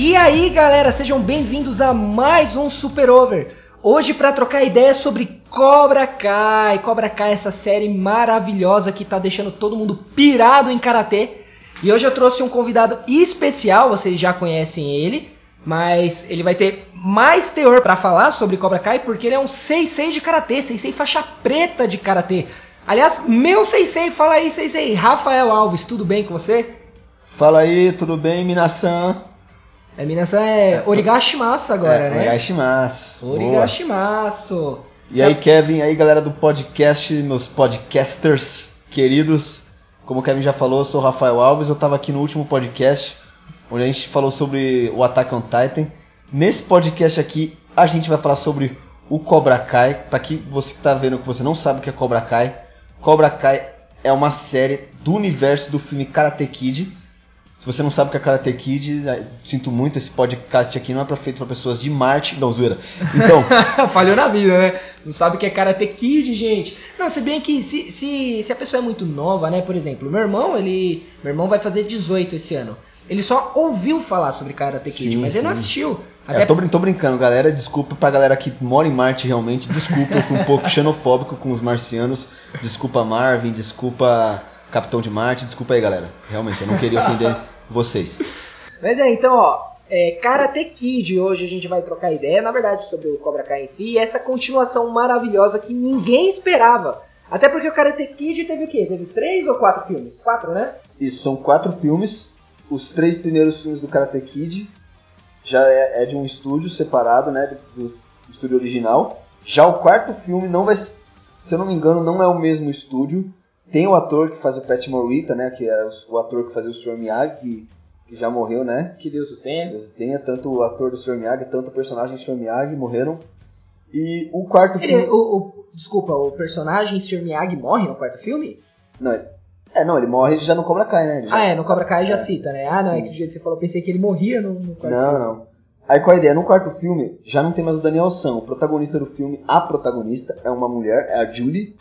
E aí, galera, sejam bem-vindos a mais um Super Over. Hoje para trocar ideia sobre Cobra Kai. Cobra Kai, essa série maravilhosa que tá deixando todo mundo pirado em karatê. E hoje eu trouxe um convidado especial, vocês já conhecem ele, mas ele vai ter mais teor para falar sobre Cobra Kai porque ele é um sensei de karatê, sensei faixa preta de karatê. Aliás, meu sensei, fala aí, sensei, Rafael Alves, tudo bem com você? Fala aí, tudo bem, Minasan? A Minasan é Origashimasu agora, é, né? Origashimasu. Origashimasu. E aí, Kevin, aí galera do podcast, meus podcasters queridos. Como o Kevin já falou, eu sou o Rafael Alves. Eu estava aqui no último podcast, onde a gente falou sobre o Attack on Titan. Nesse podcast aqui, a gente vai falar sobre o Cobra Kai. Para que você que tá vendo que você não sabe o que é Cobra Kai, Cobra Kai é uma série do universo do filme Karate Kid se você não sabe o que é Karate Kid, sinto muito, esse podcast aqui não é pra feito para pessoas de Marte. Não, zoeira. Então. Falhou na vida, né? Não sabe o que é Karate Kid, gente. Não, se bem que se, se, se a pessoa é muito nova, né? Por exemplo, meu irmão, ele. Meu irmão vai fazer 18 esse ano. Ele só ouviu falar sobre Karate Kid, sim, mas sim. ele não assistiu. É, Até... É, tô, tô, brincando, galera. Desculpa pra galera que mora em Marte realmente. Desculpa, eu fui um pouco xenofóbico com os marcianos. Desculpa, Marvin. Desculpa. Capitão de Marte, desculpa aí, galera. Realmente, eu não queria ofender vocês. Mas é, então, ó, é, Karate Kid, hoje a gente vai trocar ideia, na verdade, sobre o Cobra Kai em si, e essa continuação maravilhosa que ninguém esperava. Até porque o Karate Kid teve o quê? Teve três ou quatro filmes? Quatro, né? Isso, são quatro filmes. Os três primeiros filmes do Karate Kid já é, é de um estúdio separado, né, do, do estúdio original. Já o quarto filme não vai, se eu não me engano, não é o mesmo estúdio. Tem o ator que faz o Pat Morita, né? Que era o ator que fazia o Sr. Miyagi, que, que já morreu, né? Que Deus o tenha. Deus o tenha. Tanto o ator do Sr. Miyagi, tanto o personagem do Sr. Miyagi morreram. E o quarto Ele, filme... O, o, desculpa, o personagem Sr. Miyagi morre no quarto filme? Não, é, não, ele morre já no Cobra Kai, né? Já... Ah, é, no Cobra Kai já é. cita, né? Ah, não, Sim. é que do jeito que você falou, eu pensei que ele morria no, no quarto não, filme. Não, não. Aí qual a ideia? No quarto filme, já não tem mais o Daniel San. O protagonista do filme, a protagonista, é uma mulher, é a Julie.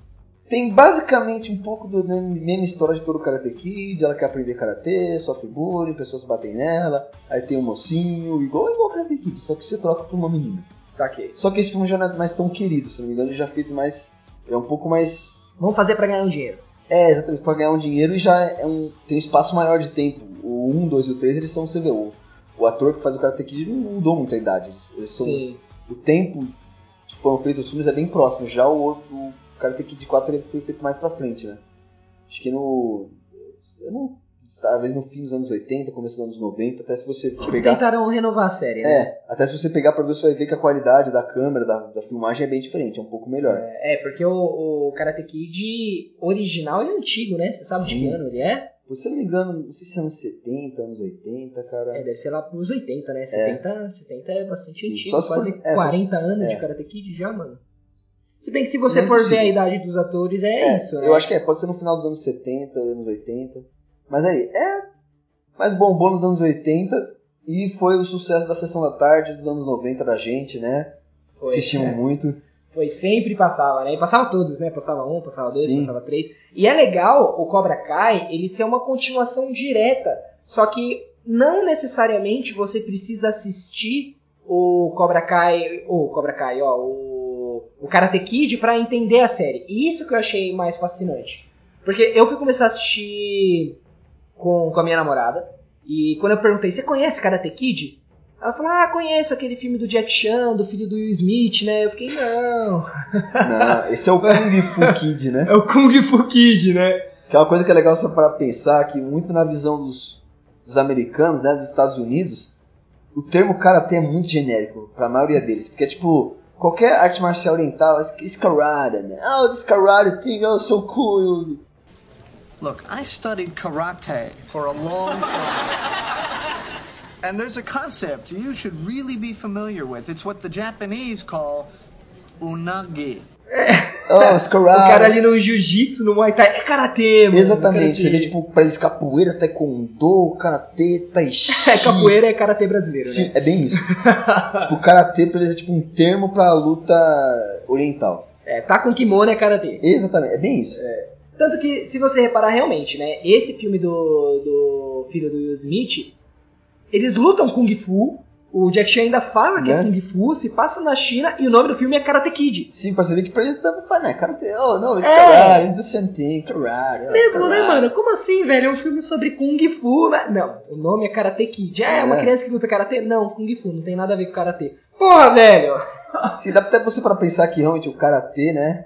Tem basicamente um pouco da mesma história de todo o Karate Kid. Ela quer aprender Karate, sofre bullying, pessoas batem nela. Aí tem um mocinho, igual igual Karate Kid, só que você troca por uma menina. Saquei. Só que esse filme já não é mais tão querido, se não me engano, ele já é feito mais. é um pouco mais. Vamos fazer para ganhar um dinheiro. É, exatamente, pra ganhar um dinheiro e já é um, tem um espaço maior de tempo. O 1, 2 e o 3 eles são CVU. O ator que faz o Karate Kid não mudou muito a idade. Eles são, Sim. O tempo que foram feitos os filmes é bem próximo. Já o, o Karate Kid 4 ele foi feito mais pra frente, né? Acho que no. Eu não. Talvez no fim dos anos 80, começo dos anos 90, até se você pegar. Tentaram renovar a série, né? É, até se você pegar pra ver, você vai ver que a qualidade da câmera, da, da filmagem é bem diferente, é um pouco melhor. É, é porque o, o Karate Kid original é antigo, né? Você sabe Sim. de que ano ele é? Se eu não me engano, não sei se é anos 70, anos 80, cara. É, deve ser lá pros 80, né? 70 é, 70 é bastante Sim, antigo, quase for, é, 40 anos é. de Karate Kid já, mano. Se bem que se você for ver a idade dos atores, é, é, isso, né? Eu acho que é, pode ser no final dos anos 70, anos 80. Mas aí, é. Mas bombou nos anos 80 e foi o sucesso da sessão da tarde dos anos 90 da gente, né? Foi. Assistimos é. muito. Foi sempre passava, né? E passava todos, né? Passava um, passava dois, Sim. passava três. E é legal o Cobra Kai ele ser uma continuação direta. Só que não necessariamente você precisa assistir o Cobra Kai. O Cobra Kai, ó, o o Karate Kid para entender a série. E isso que eu achei mais fascinante. Porque eu fui começar a assistir com, com a minha namorada. E quando eu perguntei, você conhece Karate Kid? Ela falou, ah, conheço aquele filme do Jack Chan, do filho do Will Smith, né? Eu fiquei, não. Não, esse é o Kung Fu Kid, né? É o Kung Fu Kid, né? Que é uma coisa que é legal só para pensar, que muito na visão dos, dos americanos, né, dos Estados Unidos, o termo Karate é muito genérico para a maioria deles. Porque é tipo, qualquer arte marcial oriental, karate, man. Oh, this karate thing, oh, so cool. Look, I studied karate for a long time. and there's a concept you should really be familiar with. It's what the Japanese call unagi. Oh, os O cara ali no jiu-jitsu, no muay thai, é karatê, mano. Exatamente, você karatê. vê tipo, pra eles capoeira, taekwondo, karatê, tai chi. É, capoeira é karatê brasileiro, Sim, né? é bem isso. tipo, karatê pra eles é tipo um termo pra luta oriental. É, tá com kimono é karatê. Exatamente, é bem isso. Tanto que, se você reparar realmente, né, esse filme do, do filho do Will Smith, eles lutam Kung Fu, o Jack Chan ainda fala que é Né? Kung Fu, se passa na China, e o nome do filme é Karate Kid. Sim, pra você ver que pra eles tanto faz, né? Karatê, oh, não, it's É. karate, thing, karate. oh, it's Mesmo, né, karate. mano? Como assim, velho? É um filme sobre Kung Fu, né? Não, o nome é Karate Kid. Ah, é uma É. criança que luta Karate? Não, Kung Fu, não tem nada a ver com Karate. Porra, velho! Sim, dá até você para pensar que realmente o karatê, né?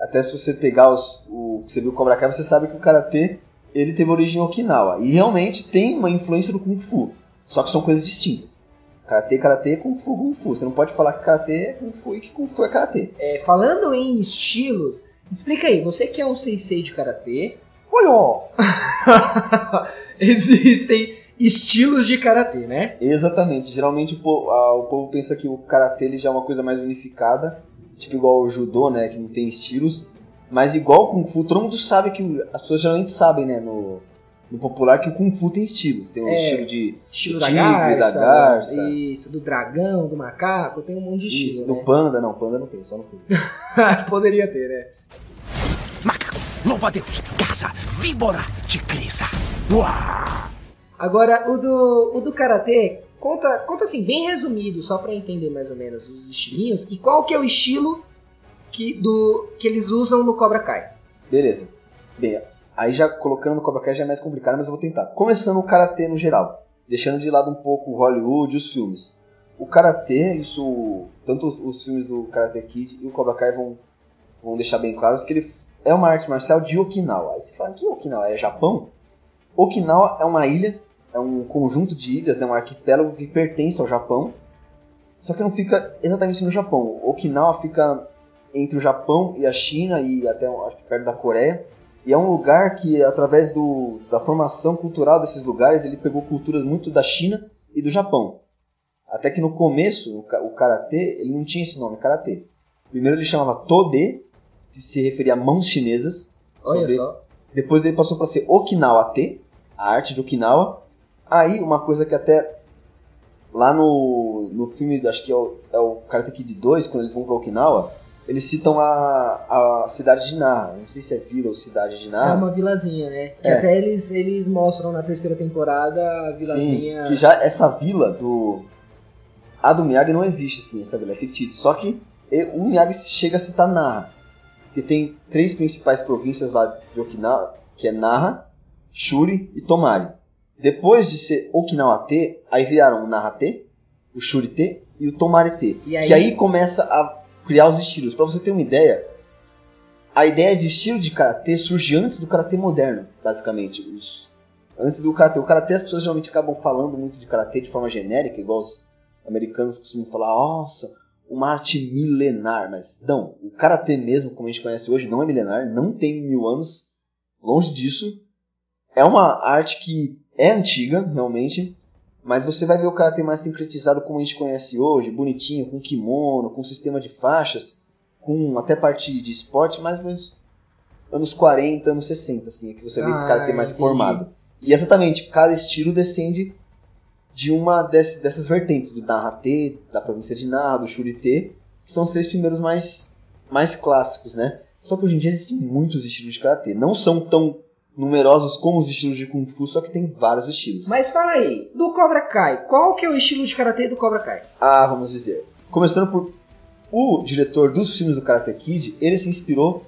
Até se você pegar os, o você viu o Cobra Kai, você sabe que o karatê ele teve origem em Okinawa e realmente tem uma influência do kung fu. Só que são coisas distintas. Karatê, karatê, kung fu, kung fu. Você não pode falar que karatê é kung fu e que kung fu é karatê. É, falando em estilos, explica aí, você que é um sensei de Karate, Olha, existem estilos de Karate, né? Exatamente. Geralmente o povo, a- o povo pensa que o karatê ele já é uma coisa mais unificada, tipo igual o judô, né, que não tem estilos. Mas igual o kung fu, todo mundo sabe que as pessoas geralmente sabem, né, no, no popular que o kung fu tem estilos. Tem um É. estilo de Estilo Do da tigre, garça, da garça. isso, do dragão, do macaco, tem um monte de isso, estilo, do né? panda, não, panda não tem, só no fu. Poderia ter, né? Macaco, louva a Deus, garça, víbora, tigresa. Uau! Agora, o do, o do Karatê, conta, conta assim, bem resumido, só pra entender mais ou menos os estilinhos, e qual que é o estilo que, do, que eles usam no Cobra Kai. Beleza. Bem, aí já colocando no Cobra Kai já é mais complicado, mas eu vou tentar. Começando o karatê no geral, deixando de lado um pouco o Hollywood e os filmes. O karatê, isso, tanto os, os filmes do Karate Kid e o Cobra Kai vão, vão deixar bem claros que ele é uma arte marcial de Okinawa. Aí você fala, que Okinawa? É Japão? Okinawa é uma ilha, é um conjunto de ilhas, né, um arquipélago que pertence ao Japão, só que não fica exatamente no Japão. Okinawa fica entre o Japão e a China e até acho que perto da Coreia. E é um lugar que, através do, da formação cultural desses lugares, ele pegou culturas muito da China e do Japão. Até que no começo, o, o karatê, ele não tinha esse nome, karatê. Primeiro ele chamava Tode, que se referia a mãos chinesas. Olha Sobre- só. Depois ele passou para ser Okinawa-te, a arte de Okinawa. Aí, uma coisa que até lá no, no filme, acho que é o, é o Karate Kid 2, quando eles vão para Okinawa, eles citam a, a cidade de Naha. Não sei se é vila ou cidade de É Naha. uma vilazinha, né? Que É. até eles, eles mostram na terceira temporada a vilazinha. Sim, que já essa vila do. A do Miyagi não existe, assim, essa vila é fictícia. Só que o Miyagi chega a citar Naha. Porque tem três principais províncias lá de Okinawa, que é Naha, Shuri e Tomari. Depois de ser Okinawa-te, aí viraram o Naha-te, o Shuri-te e o Tomari-te. E aí- Que aí começa a criar os estilos. Pra você ter uma ideia, a ideia de estilo de karatê surge antes do karatê moderno, basicamente. Os, antes do karatê. O karatê as pessoas geralmente acabam falando muito de karatê de forma genérica, igual os americanos costumam falar, nossa, uma arte milenar. Mas não, o karatê mesmo, como a gente conhece hoje, não é milenar, não tem mil anos, longe disso. É uma arte que é antiga, realmente, mas você vai ver o karatê mais sincretizado como a gente conhece hoje, bonitinho, com kimono, com sistema de faixas, com até parte de esporte, mais ou menos anos 40, anos 60, assim, é que você vê esse Ah, karatê mais entendi. formado. E exatamente, cada estilo descende de uma dessas, dessas vertentes, do Narate, da província de Naha, do Shurite, que são os três primeiros mais, mais clássicos, né? Só que hoje em dia existem muitos estilos de karatê. Não são tão numerosos como os estilos de Kung Fu, só que tem vários estilos. Mas fala aí, do Cobra Kai, qual que é o estilo de Karatê do Cobra Kai? Ah, vamos dizer. Começando por o diretor dos filmes do Karate Kid, ele se inspirou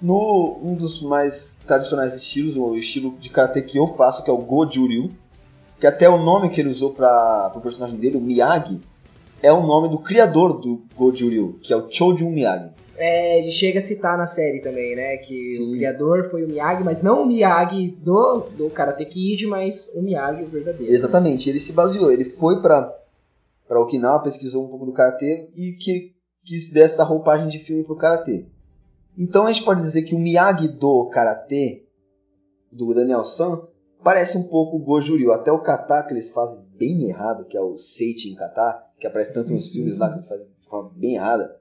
no um dos mais tradicionais estilos, o estilo de karate que eu faço, que é o Goju-ryu, que até o nome que ele usou para o personagem dele, o Miyagi, é o nome do criador do Goju-ryu, que é o Chojun Miyagi. É, ele chega a citar na série também, né? Que Sim. o criador foi o Miyagi, mas não o Miyagi do, do Karate Kid, mas o Miyagi o verdadeiro. né? Exatamente, ele se baseou, ele foi para para Okinawa, pesquisou um pouco do karatê e que quis dar essa roupagem de filme pro karatê. Então a gente pode dizer que o Miyagi do karatê do Daniel San parece um pouco o Goju-ryu, até o kata que eles fazem bem errado, que é o Seichi em kata, que aparece tanto nos filmes lá que eles fazem de forma bem errada.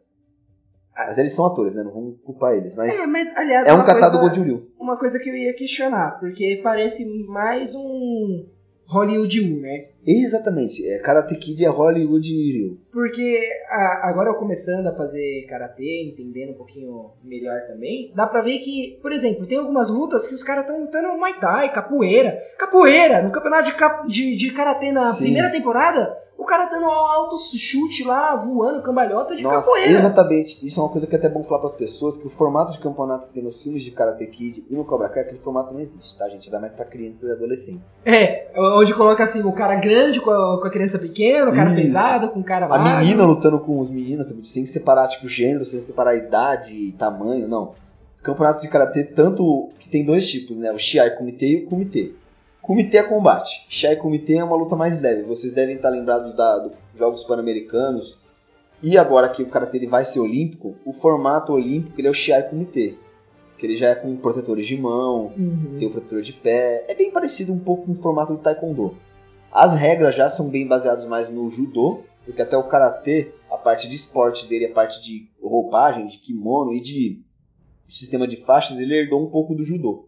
Mas eles são atores, né? Não vamos culpar eles. Mas É, mas aliás, é um catálogo coisa, de Ryu. uma coisa que eu ia questionar, porque parece mais um Hollywood U, né? Exatamente. É, Karate Kid é Hollywood Ryu. Porque a- agora eu começando a fazer karatê, entendendo um pouquinho melhor também, dá pra ver que, por exemplo, tem algumas lutas que os caras estão lutando Muay Thai, capoeira. Capoeira! No campeonato de, cap- de, de karatê na Sim. primeira temporada, o cara dando alto chute lá, voando, cambalhota de Nossa, capoeira. exatamente. Isso é uma coisa que é até bom falar para as pessoas, que o formato de campeonato que tem nos filmes de Karate Kid e no Cobra Kai, aquele formato não existe, tá, gente? Dá mais para crianças e adolescentes. É, onde coloca assim, o cara grande com a, com a criança pequena, o cara Isso. pesado com o cara A magro. menina lutando com os meninos, sem separar, tipo, gênero, sem separar idade, tamanho, não. Campeonato de Karatê, tanto que tem dois tipos, né? O Shiai Kumite e o Kumite. Kumite é combate. Shiai Kumite é uma luta mais leve. Vocês devem estar lembrados da, dos Jogos Pan-Americanos. E agora que o Karatê vai ser olímpico, o formato olímpico ele é o Shiai Kumite. Que ele já é com protetores de mão, Uhum. tem o protetor de pé. É bem parecido um pouco com o formato do Taekwondo. As regras já são bem baseadas mais no judô, porque até o karatê, a parte de esporte dele, a parte de roupagem, de kimono e de sistema de faixas, ele herdou um pouco do judô.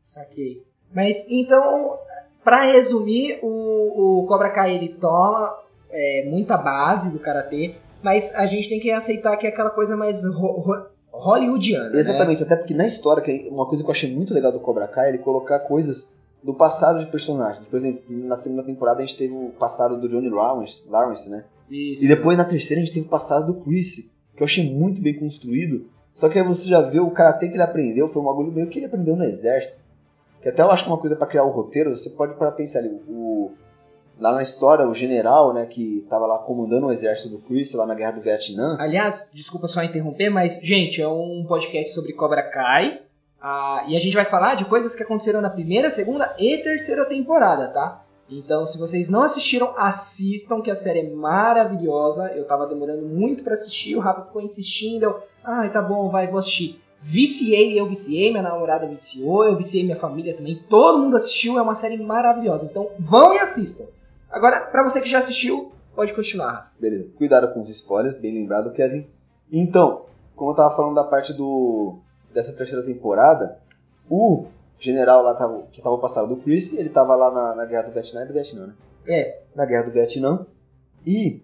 Saquei. Mas então, pra resumir, o, o Cobra Kai ele toma é, muita base do karatê, mas a gente tem que aceitar que é aquela coisa mais ro- ro- hollywoodiana. né? Exatamente, até porque na história, que é uma coisa que eu achei muito legal do Cobra Kai, é ele colocar coisas do passado de personagens. Por exemplo, na segunda temporada a gente teve o passado do Johnny Lawrence, Lawrence né? Isso. E depois na terceira a gente teve o passado do Chris, que eu achei muito bem construído. Só que aí você já vê o karatê que ele aprendeu, foi um bagulho meio que ele aprendeu no exército. Que até eu acho que é uma coisa pra criar o roteiro, você pode parar pra pensar ali, o, lá na história, o general, né, que tava lá comandando o exército do Chris lá na guerra do Vietnã. Aliás, desculpa só interromper, mas, gente, é um podcast sobre Cobra Kai. ah, e a gente vai falar de coisas que aconteceram na primeira, segunda e terceira temporada, tá? Então, se vocês não assistiram, assistam, que a série é maravilhosa. Eu tava demorando muito pra assistir, o Rafa ficou insistindo. Eu, ai, tá bom, vai, vou assistir. Viciei, eu viciei, minha namorada viciou, eu viciei minha família também. Todo mundo assistiu, é uma série maravilhosa. Então, vão e assistam. Agora, pra você que já assistiu, pode continuar. Beleza, cuidado com os spoilers, bem lembrado, Kevin. Então, como eu tava falando da parte do dessa terceira temporada, o general lá tava, que tava passado do Chris, ele tava lá na, na guerra do Vietnã, é do Vietnã, né? É, na guerra do Vietnã. E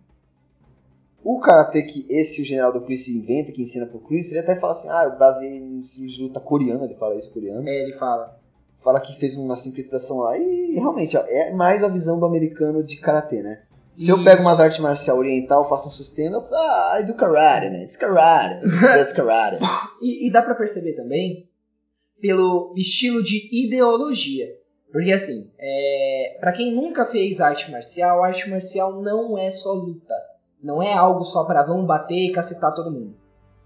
o karatê que esse o general do Chris inventa, que ensina pro Chris, ele até fala assim: ah, eu baseei em estilo de luta coreano, ele fala isso coreano. é, ele fala. Fala que fez uma sincretização lá. E realmente, ó, é mais a visão do americano de karatê, né? Se eu Isso. pego umas artes marcial oriental, faço um sistema, eu falo, ah, I do karate, né? It's karate, it's karate. E, e dá pra perceber também pelo estilo de ideologia. Porque assim, é, para quem nunca fez arte marcial, arte marcial não é só luta. Não é algo só pra vamos bater e cacetar todo mundo.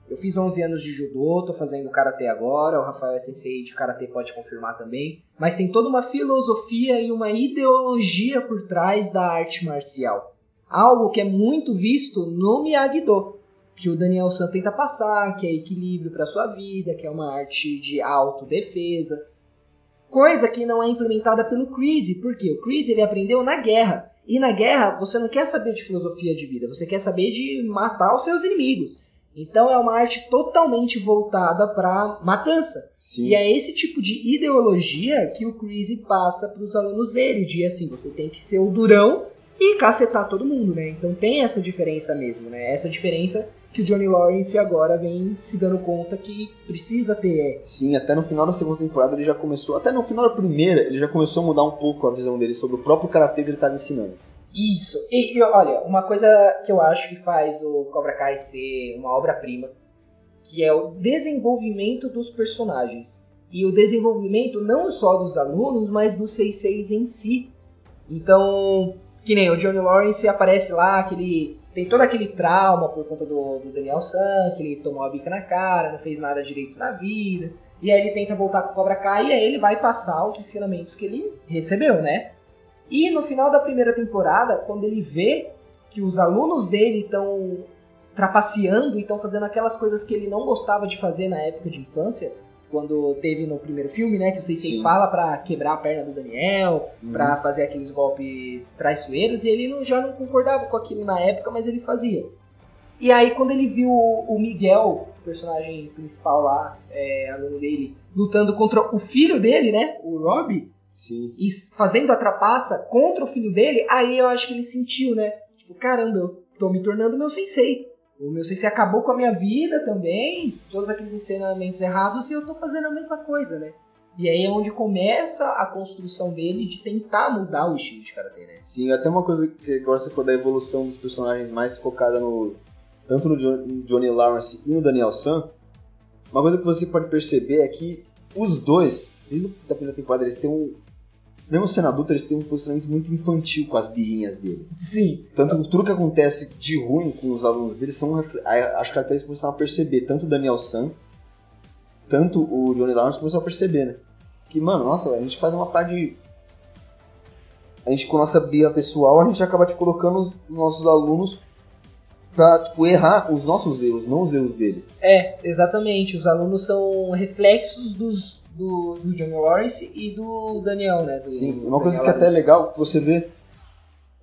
Eu fiz 11 anos de judô, tô fazendo karatê agora, o Rafael é sensei de karatê pode confirmar também. Mas tem toda uma filosofia e uma ideologia por trás da arte marcial. Algo que é muito visto no Miyagi-Do que o Daniel San tenta passar, que é equilíbrio para sua vida, que é uma arte de autodefesa. Coisa que não é implementada pelo Chris, porque o Chris ele aprendeu na guerra. E na guerra você não quer saber de filosofia de vida, você quer saber de matar os seus inimigos. Então é uma arte totalmente voltada para matança. Sim. E é esse tipo de ideologia que o Chris passa para os alunos dele, de assim, você tem que ser o durão e cacetar todo mundo, né? Então tem essa diferença mesmo, né? Essa diferença que o Johnny Lawrence agora vem se dando conta que precisa ter. Sim, até no final da segunda temporada ele já começou, até no final da primeira, ele já começou a mudar um pouco a visão dele sobre o próprio karatê que ele estava ensinando. Isso. E, e, olha, uma coisa que eu acho que faz o Cobra Kai ser uma obra-prima, que é o desenvolvimento dos personagens. E o desenvolvimento não só dos alunos, mas dos 66 em si. Então, que nem o Johnny Lawrence aparece lá, que ele tem todo aquele trauma por conta do, do Daniel San, que ele tomou a bica na cara, não fez nada direito na vida. E aí ele tenta voltar com o Cobra Kai e aí ele vai passar os ensinamentos que ele recebeu, né? E no final da primeira temporada, quando ele vê que os alunos dele estão trapaceando e estão fazendo aquelas coisas que ele não gostava de fazer na época de infância, quando teve no primeiro filme, né, que o Sensei Sim. fala pra quebrar a perna do Daniel, Uhum. pra fazer aqueles golpes traiçoeiros, e ele não- já não concordava com aquilo na época, mas ele fazia. E aí quando ele viu o o Miguel o personagem principal lá, é, aluno dele, lutando contra o filho dele, né? O Rob. Sim. E fazendo a trapaça contra o filho dele, aí eu acho que ele sentiu, né? Tipo, caramba, eu tô me tornando meu sensei. O meu sensei acabou com a minha vida também, todos aqueles ensinamentos errados, e eu tô fazendo a mesma coisa, né? E aí é onde começa a construção dele de tentar mudar o estilo de karatê, né? Sim, até uma coisa que agora você falou da evolução dos personagens mais focada no. tanto no Johnny Lawrence e no Daniel San. Uma coisa que você pode perceber é que os dois, desde a primeira temporada, eles têm um. Mesmo sendo adulto, eles têm um posicionamento muito infantil com as birrinhas dele. Sim. Tanto tudo que acontece de ruim com os alunos deles são as características que você vai perceber. Tanto o Daniel San, tanto o Johnny Lawrence começou a perceber, né? Que, mano, nossa, a gente faz uma parte de. A gente, com a nossa birra pessoal, a gente acaba te colocando os nossos alunos pra, tipo, errar os nossos erros, não os erros deles. É, exatamente. Os alunos são reflexos dos, do, do Johnny Lawrence e do Daniel, né? Do, Sim, uma coisa Daniel que é até Lawrence. legal, que você vê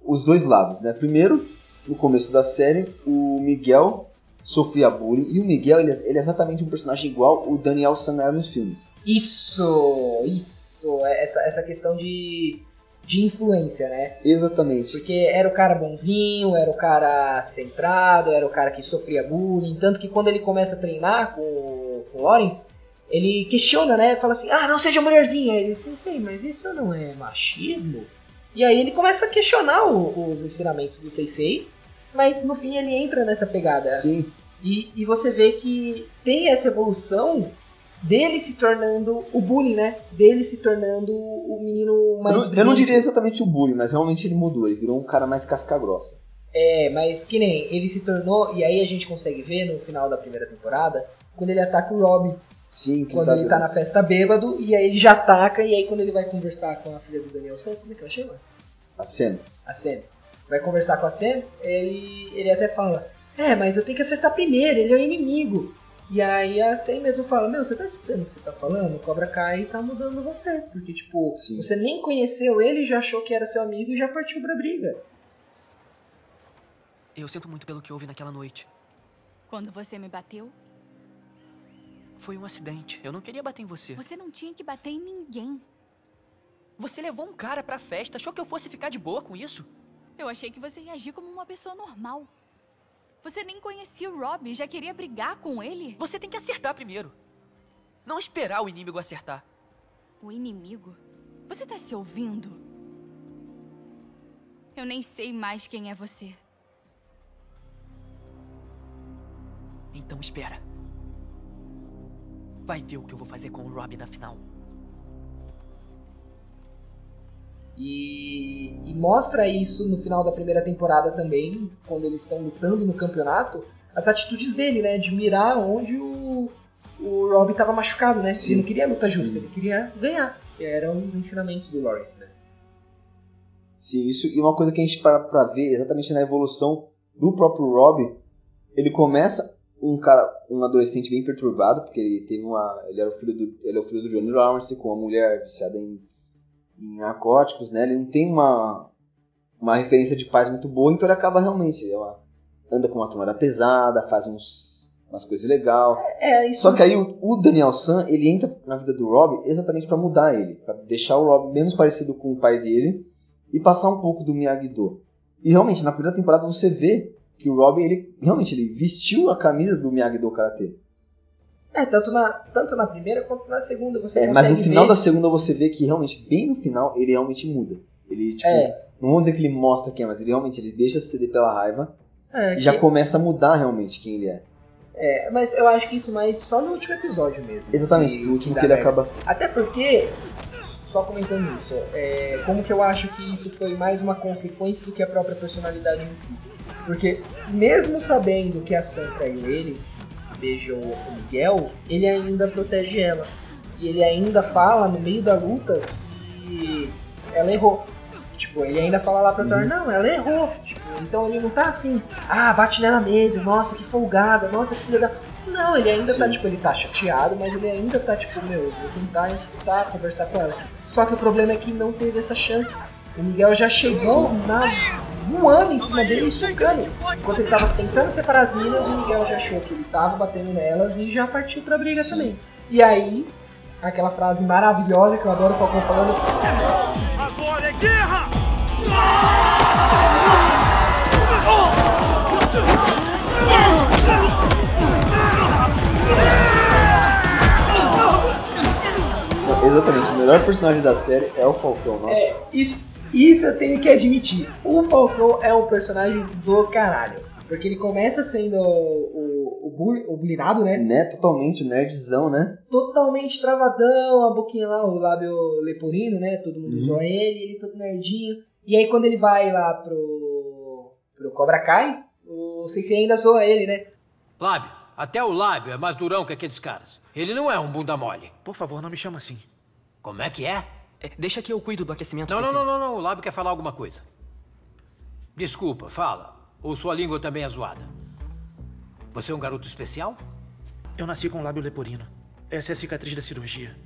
os dois lados, né? Primeiro, no começo da série, o Miguel sofria bullying, e o Miguel, ele, ele é exatamente um personagem igual o Daniel San era nos filmes. Isso, isso. é Essa, essa questão de, de influência, né? Exatamente. Porque era o cara bonzinho, era o cara centrado, era o cara que sofria bullying. Tanto que quando ele começa a treinar com, o- com o Lawrence, ele questiona, né? Fala assim: ah, não seja mulherzinha. Ele diz: sei, mas isso não é machismo? E aí ele começa a questionar o- os ensinamentos do Seisei. Mas no fim ele entra nessa pegada. Sim, E, e você vê que tem essa evolução dele se tornando o bullying, né? Dele se tornando o menino eu mais não, eu não diria exatamente o bullying, mas realmente ele mudou, ele virou um cara mais casca-grossa. É, mas que nem ele se tornou, e aí a gente consegue ver no final da primeira temporada, quando ele ataca o Rob, Sim, que quando ele tá na festa bêbado, e aí ele já ataca, e aí quando ele vai conversar com a filha do Daniel San, como é que ela chama? a cena. A Sam. Vai conversar com a Sam, ele, ele até fala, é, mas eu tenho que acertar primeiro, ele é o inimigo. E aí a Sam mesmo fala, meu, você tá escutando o que você tá falando? O Cobra Kai tá mudando você. Porque, tipo, Sim. você nem conheceu ele, já achou que era seu amigo e já partiu pra briga. Eu sinto muito pelo que houve naquela noite. Quando você me bateu, Foi um acidente. Eu não queria bater em você. você não tinha que bater em ninguém. Você levou um cara pra festa, achou que eu fosse ficar de boa com isso? Eu achei que você ia agir como uma pessoa normal. Você nem conhecia o Rob e já queria brigar com ele? Você tem que acertar primeiro. Não esperar o inimigo acertar. O inimigo? Você tá se ouvindo? Eu nem sei mais quem é você. Então espera. Vai ver o que eu vou fazer com o Rob na final. E, e mostra isso no final da primeira temporada também, quando eles estão lutando no campeonato, as atitudes dele, né? De mirar onde o, o Rob tava machucado, né? Sim. Ele não queria luta justa, ele queria ganhar. Que eram os ensinamentos do Lawrence, né? Sim, isso e uma coisa que a gente para pra ver exatamente na evolução do próprio Rob, ele começa um cara, um adolescente bem perturbado, porque ele teve uma, ele era o filho do, ele é o filho do Johnny Lawrence com uma mulher viciada em, em narcóticos, né? Ele não tem uma uma referência de paz muito boa, então ele acaba realmente, ele é anda com uma tomada pesada, faz uns umas coisas legais. É, isso Só que aí o, o Daniel San, ele entra na vida do Rob exatamente pra mudar ele, pra deixar o Rob menos parecido com o pai dele e passar um pouco do Miyagi-Do. E realmente, na primeira temporada você vê que o Rob, ele realmente ele vestiu a camisa do Miyagi-Do Karate. É, tanto na, tanto na primeira quanto na segunda você É, mas no final ver. da segunda você vê que realmente, bem no final, ele realmente muda. Ele, tipo, É. não vamos dizer que ele mostra quem é, mas ele realmente ele deixa se ceder pela raiva É, e já que- começa a mudar realmente quem ele é. é, mas eu acho que isso mais só no último episódio mesmo. Exatamente, no último que ele merda. acaba. Até porque, só comentando isso, é, como que eu acho que isso foi mais uma consequência do que a própria personalidade em si. Porque, mesmo sabendo que a Sam traiu ele, beijou o Miguel, ele ainda protege ela. E ele ainda fala no meio da luta que ela errou. Tipo, ele ainda fala lá pra Thor, não, ela errou. Tipo, então ele não tá assim, ah, bate nela mesmo, nossa, que folgada, nossa, que filha da... Não, ele ainda tá, Sim. tipo, ele tá chateado, mas ele ainda tá, tipo, meu, eu vou tentar escutar, conversar com ela. Só que o problema é que não teve essa chance. O Miguel já chegou na voando em cima dele e socando. Enquanto ele tava tentando separar as minas, o Miguel já achou que ele tava batendo nelas e já partiu pra briga também. E aí, aquela frase maravilhosa que eu adoro o Falcão falando. Agora é guerra! Exatamente, o melhor personagem da série é o Falcão, nossa. É, isso, isso eu tenho que admitir. O Falcão é um personagem do caralho. Porque ele começa sendo o, o, o, né? Né, totalmente nerdzão, né? totalmente travadão, a boquinha lá, o lábio leporino, né? Todo mundo Uhum. zoa ele, ele todo nerdinho. E aí quando ele vai lá pro, pro Cobra Kai, o Sensei ainda zoa ele, né? Lábio. Até o lábio é mais durão que aqueles caras. Ele não é um bunda mole. Por favor, não me chama assim. Como é que é? É, deixa que eu cuido do aquecimento. Não, não, não, não, não. O lábio quer falar alguma coisa. Desculpa, fala. Ou sua língua também é zoada. Você é um garoto especial? Eu nasci com lábio leporino. Essa é a cicatriz da cirurgia.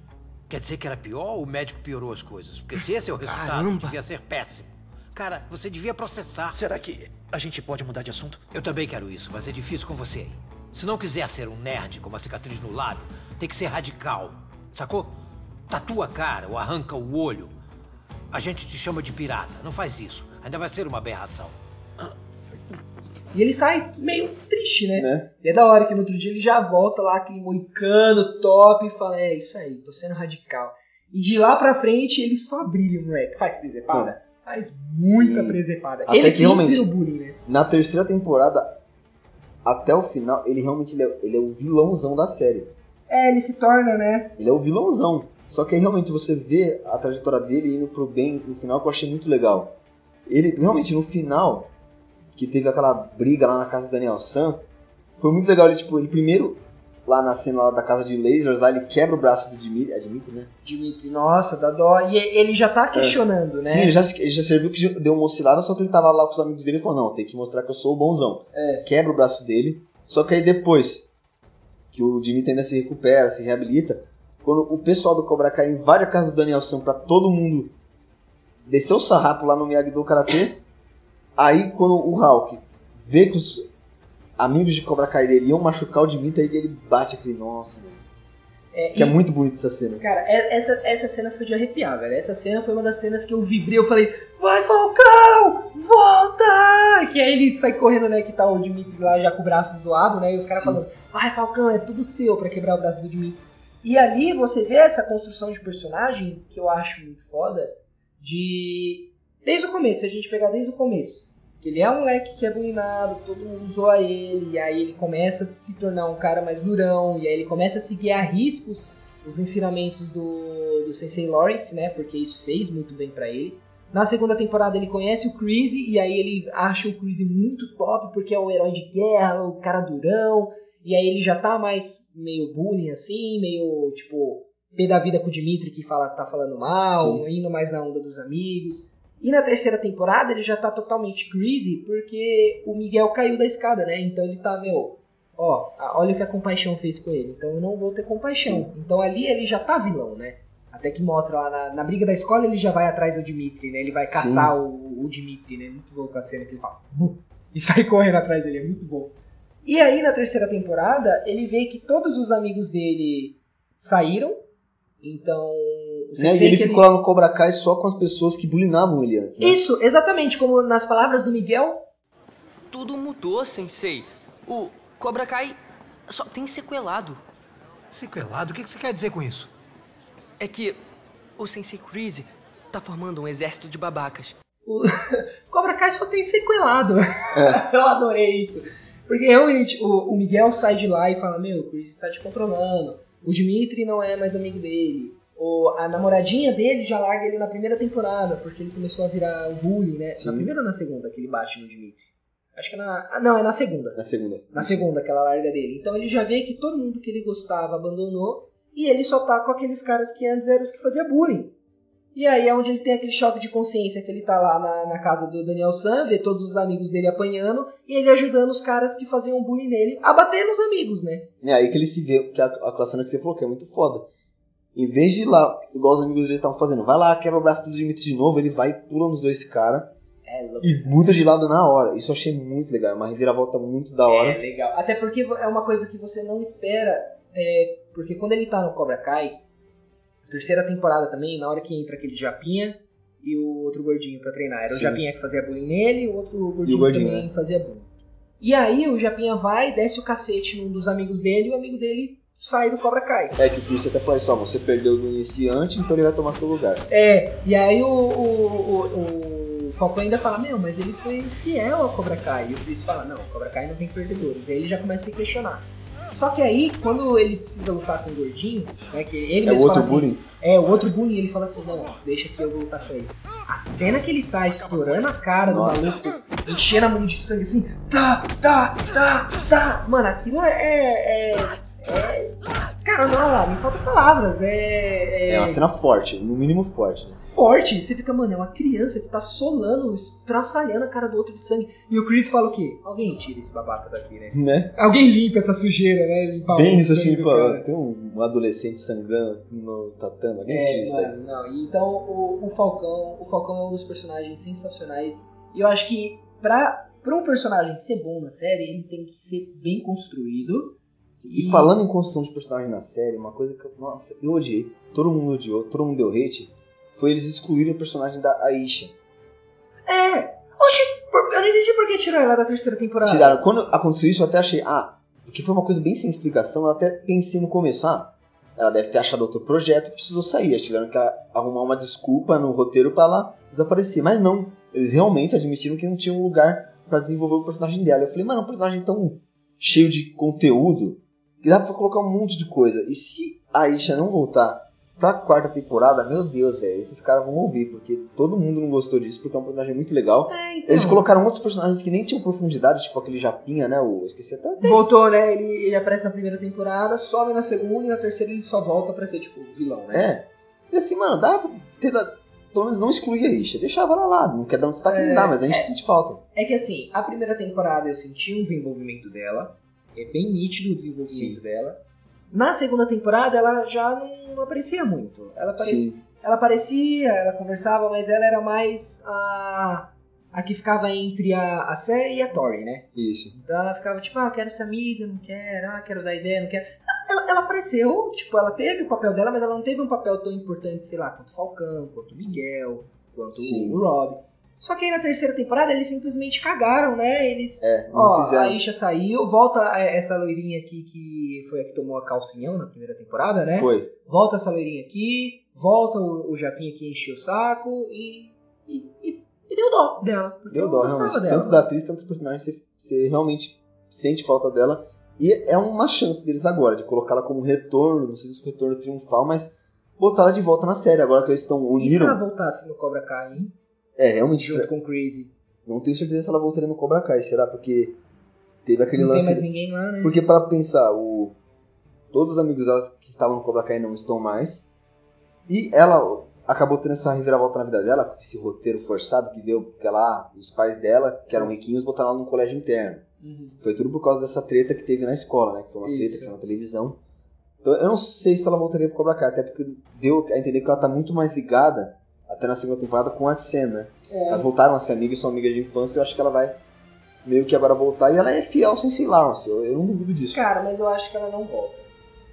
Quer dizer que era pior ou o médico piorou as coisas? Porque se esse é o resultado, Caramba. devia ser péssimo. Cara, você devia processar. Será que a gente pode mudar de assunto? Eu também quero isso, mas é difícil com você aí. Se não quiser ser um nerd com uma cicatriz no lábio, tem que ser radical. Sacou? Tatua a cara ou arranca o olho. A gente te chama de pirata. Não faz isso. Ainda vai ser uma aberração. E ele sai meio triste, né? Né? E é da hora que no outro dia ele já volta lá, aquele moicano top, e fala: É isso aí, tô sendo radical. E de lá pra frente ele só brilha, moleque. Faz presepada? Faz muita Sim. presepada. Até ele que realmente- vira o bullying, né? Na terceira temporada, até o final, ele realmente ele é, ele é o vilãozão da série. É, ele se torna, né? Ele é o vilãozão. Só que aí realmente você vê a trajetória dele indo pro bem no final que eu achei muito legal. Ele realmente no final, que teve aquela briga lá na casa do Daniel San, foi muito legal. Ele, tipo, ele primeiro, lá na cena lá da casa de lasers, lá ele quebra o braço do Dimitri, é Dimitri, né? Dimitri, nossa, dá dó. E ele já tá questionando, né? Sim, ele já, ele já serviu que deu uma oscilada, só que ele tava lá com os amigos dele e falou, não, tem que mostrar que eu sou o bonzão. É. Quebra o braço dele, só que aí depois que o Dimitri ainda se recupera, se reabilita, quando o pessoal do Cobra Kai invade a casa do Daniel San pra todo mundo descer o sarrapo lá no Miyagi-Do Karatê, aí quando o Hulk vê que os amigos de Cobra Kai dele iam machucar o Dimitri, aí ele bate aquele, nossa, mano. É, Que é e- muito bonito essa cena. Cara, é- essa, essa cena foi de arrepiar, velho. Essa cena foi uma das cenas que eu vibrei. Eu falei, vai Falcão, volta! Que aí ele sai correndo, né? Que tá o Dimitri lá já com o braço zoado, né? E os caras falando, vai Falcão, é tudo seu pra quebrar o braço do Dimitri. E ali você vê essa construção de personagem que eu acho muito foda. De. Desde o começo, se a gente pegar desde o começo. Que ele é um moleque que é bullyingado, todo mundo zoa ele, e aí ele começa a se tornar um cara mais durão, e aí ele começa a seguir a riscos os ensinamentos do, do Sensei Lawrence, né? Porque isso fez muito bem pra ele. Na segunda temporada ele conhece o Crazy e aí ele acha o Crazy muito top porque é o herói de guerra, o cara durão. E aí ele já tá mais meio bullying assim, meio tipo pé da vida com o Dimitri que fala, tá falando mal, Sim. indo mais na onda dos amigos. E na terceira temporada ele já tá totalmente crazy porque o Miguel caiu da escada, né? Então ele tá, meu, ó, olha o que a compaixão fez com ele. Então eu não vou ter compaixão. Então ali ele já tá vilão, né? Até que mostra lá na, na briga da escola ele já vai atrás do Dimitri, né? Ele vai caçar o, o Dimitri, né? Muito louco a cena que ele fala, "Bu", e sai correndo atrás dele, é muito bom. E aí na terceira temporada ele vê que todos os amigos dele saíram. Então, o Né? E sensei ele que ficou lá no Cobra Kai só com as pessoas que bulinavam ele antes. Né? Isso, exatamente, como nas palavras do Miguel, Tudo mudou, sensei. O Cobra Kai só tem sequelado. Sequelado? O que que você quer dizer com isso? É que o Sensei Crazy tá formando um exército de babacas. o Cobra Kai só tem sequelado. Eu adorei isso. Porque realmente, o, o Miguel sai de lá e fala, meu, o Chris tá te controlando. O Dimitri não é mais amigo dele. O, a namoradinha dele já larga ele na primeira temporada, porque ele começou a virar o bullying, né? Sim. Na primeira ou na segunda que ele bate no Dimitri? Acho que é na. Ah, não, é na segunda. Na segunda. Na segunda, que ela larga dele. Então ele já vê que todo mundo que ele gostava abandonou e ele só tá com aqueles caras que antes eram os que faziam bullying. E aí é onde ele tem aquele choque de consciência que ele tá lá na, na casa do Daniel San, vê todos os amigos dele apanhando e ele ajudando os caras que faziam bullying nele a bater nos amigos, né? É aí que ele se vê, que a, aquela cena que você falou, que é muito foda. Em vez de ir lá, igual os amigos dele estavam fazendo, vai lá, quebra o braço do Dimitri de novo, ele vai e pula nos dois caras. É louco. e muda de lado na hora. Isso eu achei muito legal, é uma reviravolta muito da hora. É legal. Até porque é uma coisa que você não espera. é, porque quando ele tá no Cobra Kai, terceira temporada também, na hora que entra aquele Japinha e o outro gordinho pra treinar. Era o Sim. Japinha que fazia bullying nele, o outro gordinho, gordinho, também né? fazia bullying. E aí o Japinha vai, desce o cacete num dos amigos dele e o amigo dele sai do Cobra Kai. É que o Chris até fala só, você perdeu do iniciante, então ele vai tomar seu lugar. É, e aí o, o, o, o Falcão ainda fala, meu, mas ele foi fiel ao Cobra Kai. E o Chris fala, não, o Cobra Kai não tem perdedores. Aí ele já começa a se questionar. Só que aí, quando ele precisa lutar com o gordinho, né, que ele É o mesmo outro fala assim, bullying. é, o outro bullying, ele fala assim, não, deixa que eu vou lutar com ele. A cena que ele tá estourando a cara Nossa. do maluco, enchendo a mão de sangue assim, tá, tá, tá, tá. Mano, aquilo é. é, é cara, não, me faltam palavras. É, É uma cena forte, no mínimo forte. né? forte. Você fica, mano, é uma criança que tá solando, traçalhando a cara do outro de sangue. E o Chris fala o quê? Alguém tira esse babaca daqui, né? Né? Alguém limpa essa sujeira, né? Limpar Bem isso assim, cara. tem um, adolescente sangrando no tatame, alguém tira É, isso daí. não. E Então o, o Falcão, o Falcão é um dos personagens sensacionais. E eu acho que pra, pra um personagem ser bom na série, ele tem que ser bem construído. E falando em construção de personagem na série, uma coisa que eu, nossa, eu odiei, todo mundo odiou, todo mundo deu hate, foi eles excluírem o personagem da Aisha. É! Oxi, eu não entendi por que tirou ela da terceira temporada. Tiraram. Quando aconteceu isso, eu até achei, ah, porque foi uma coisa bem sem explicação, eu até pensei no começo, ah, ela deve ter achado outro projeto e precisou sair. Eles tiveram que arrumar uma desculpa no roteiro pra ela desaparecer. Mas não, eles realmente admitiram que não tinha um lugar pra desenvolver o personagem dela. Eu falei, mano, é um personagem tão cheio de conteúdo que dá pra colocar um monte de coisa. E se a Isha não voltar pra quarta temporada, meu Deus, velho, esses caras vão ouvir, porque todo mundo não gostou disso, porque é um personagem muito legal. É, então. Eles colocaram outros personagens que nem tinham profundidade, tipo aquele Japinha, né? O, esqueci até. Voltou, né? Ele, ele aparece na primeira temporada, some na segunda e na terceira ele só volta pra ser, tipo, vilão, né? É. E assim, mano, dá pra ter pelo menos não excluir a Isha. Deixava ela lá. Não quer dar um destaque, É, não dá, mas a gente é. sente falta. É que assim, a primeira temporada eu senti um desenvolvimento dela. É bem nítido o desenvolvimento Sim. dela. Na segunda temporada ela já não aparecia muito. Ela, ela aparecia, ela conversava, mas ela era mais a. a que ficava entre a, a Sé e a Tori, né? Isso. Então ela ficava tipo, ah, quero ser amiga, não quero, ah, quero dar ideia, não quero. Ela, ela apareceu, tipo, ela teve o papel dela, mas ela não teve um papel tão importante, sei lá, quanto o Falcão, quanto o Miguel, quanto Sim. o Rob. Só que aí na terceira temporada eles simplesmente cagaram, né? Eles. É, Ó, quiseram. a Isha saiu, volta é, essa loirinha aqui que foi a que tomou a calcinhão na primeira temporada, né? Foi. Volta essa loirinha aqui, volta o, o Japinha que encheu o saco e. e, e- e deu dó dela. Deu eu dó, gostava realmente. dela. Tanto da atriz, tanto do personagem, você, você realmente sente falta dela. E é uma chance deles agora, de colocá-la como retorno, não sei se o retorno triunfal, mas botar ela de volta na série, agora que eles estão E se ela voltasse no Cobra Kai, hein? É, realmente. Junto com o Crazy. Não tenho certeza se ela voltaria no Cobra Kai, será? Porque teve aquele Não tem lance. mais ninguém lá, né? Porque para pensar, o... todos os amigos dela que estavam no Cobra Kai não estão mais. E ela acabou tendo essa reviravolta na vida dela, com esse roteiro forçado que deu, porque ela, os pais dela, que eram riquinhos, botaram ela num colégio interno. Uhum. Foi tudo por causa dessa treta que teve na escola, né? Que foi uma treta Isso. que saiu na televisão. Então eu não sei se ela voltaria pro Cobra Kai, até porque deu a entender que ela tá muito mais ligada, até na segunda temporada, com a né? É. Elas voltaram a ser amigas, são amigas de infância, eu acho que ela vai meio que agora voltar. E ela é fiel sem sei Lawrence, eu, eu não duvido disso. Cara, mas eu acho que ela não volta.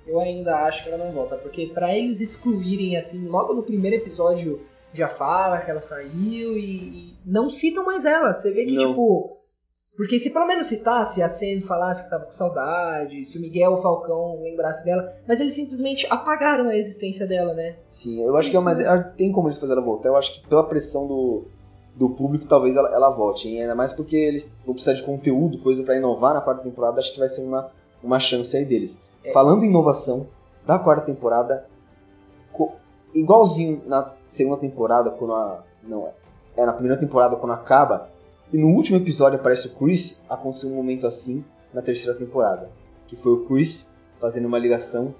Eu ainda acho que ela não volta, porque pra eles excluírem assim, logo no primeiro episódio já fala que ela saiu e, e não citam mais ela. Você vê que Não. tipo, porque se pelo menos citasse, a Sen falasse que tava com saudade, se o Miguel ou o Falcão lembrasse dela, mas eles simplesmente apagaram a existência dela, né? Sim, eu acho que é, mas é- tem como eles fazer ela voltar. Eu acho que pela pressão do, do público, talvez ela, ela volte. hein? Ainda mais porque eles vão precisar de conteúdo, coisa pra inovar na quarta temporada. Acho que vai ser uma, uma chance aí deles. É. Falando em inovação, da quarta temporada, igualzinho na segunda temporada, quando a. Não, é. É na primeira temporada, quando acaba. E no último episódio aparece o Chris. Aconteceu um momento assim na terceira temporada. Que foi o Chris fazendo uma ligação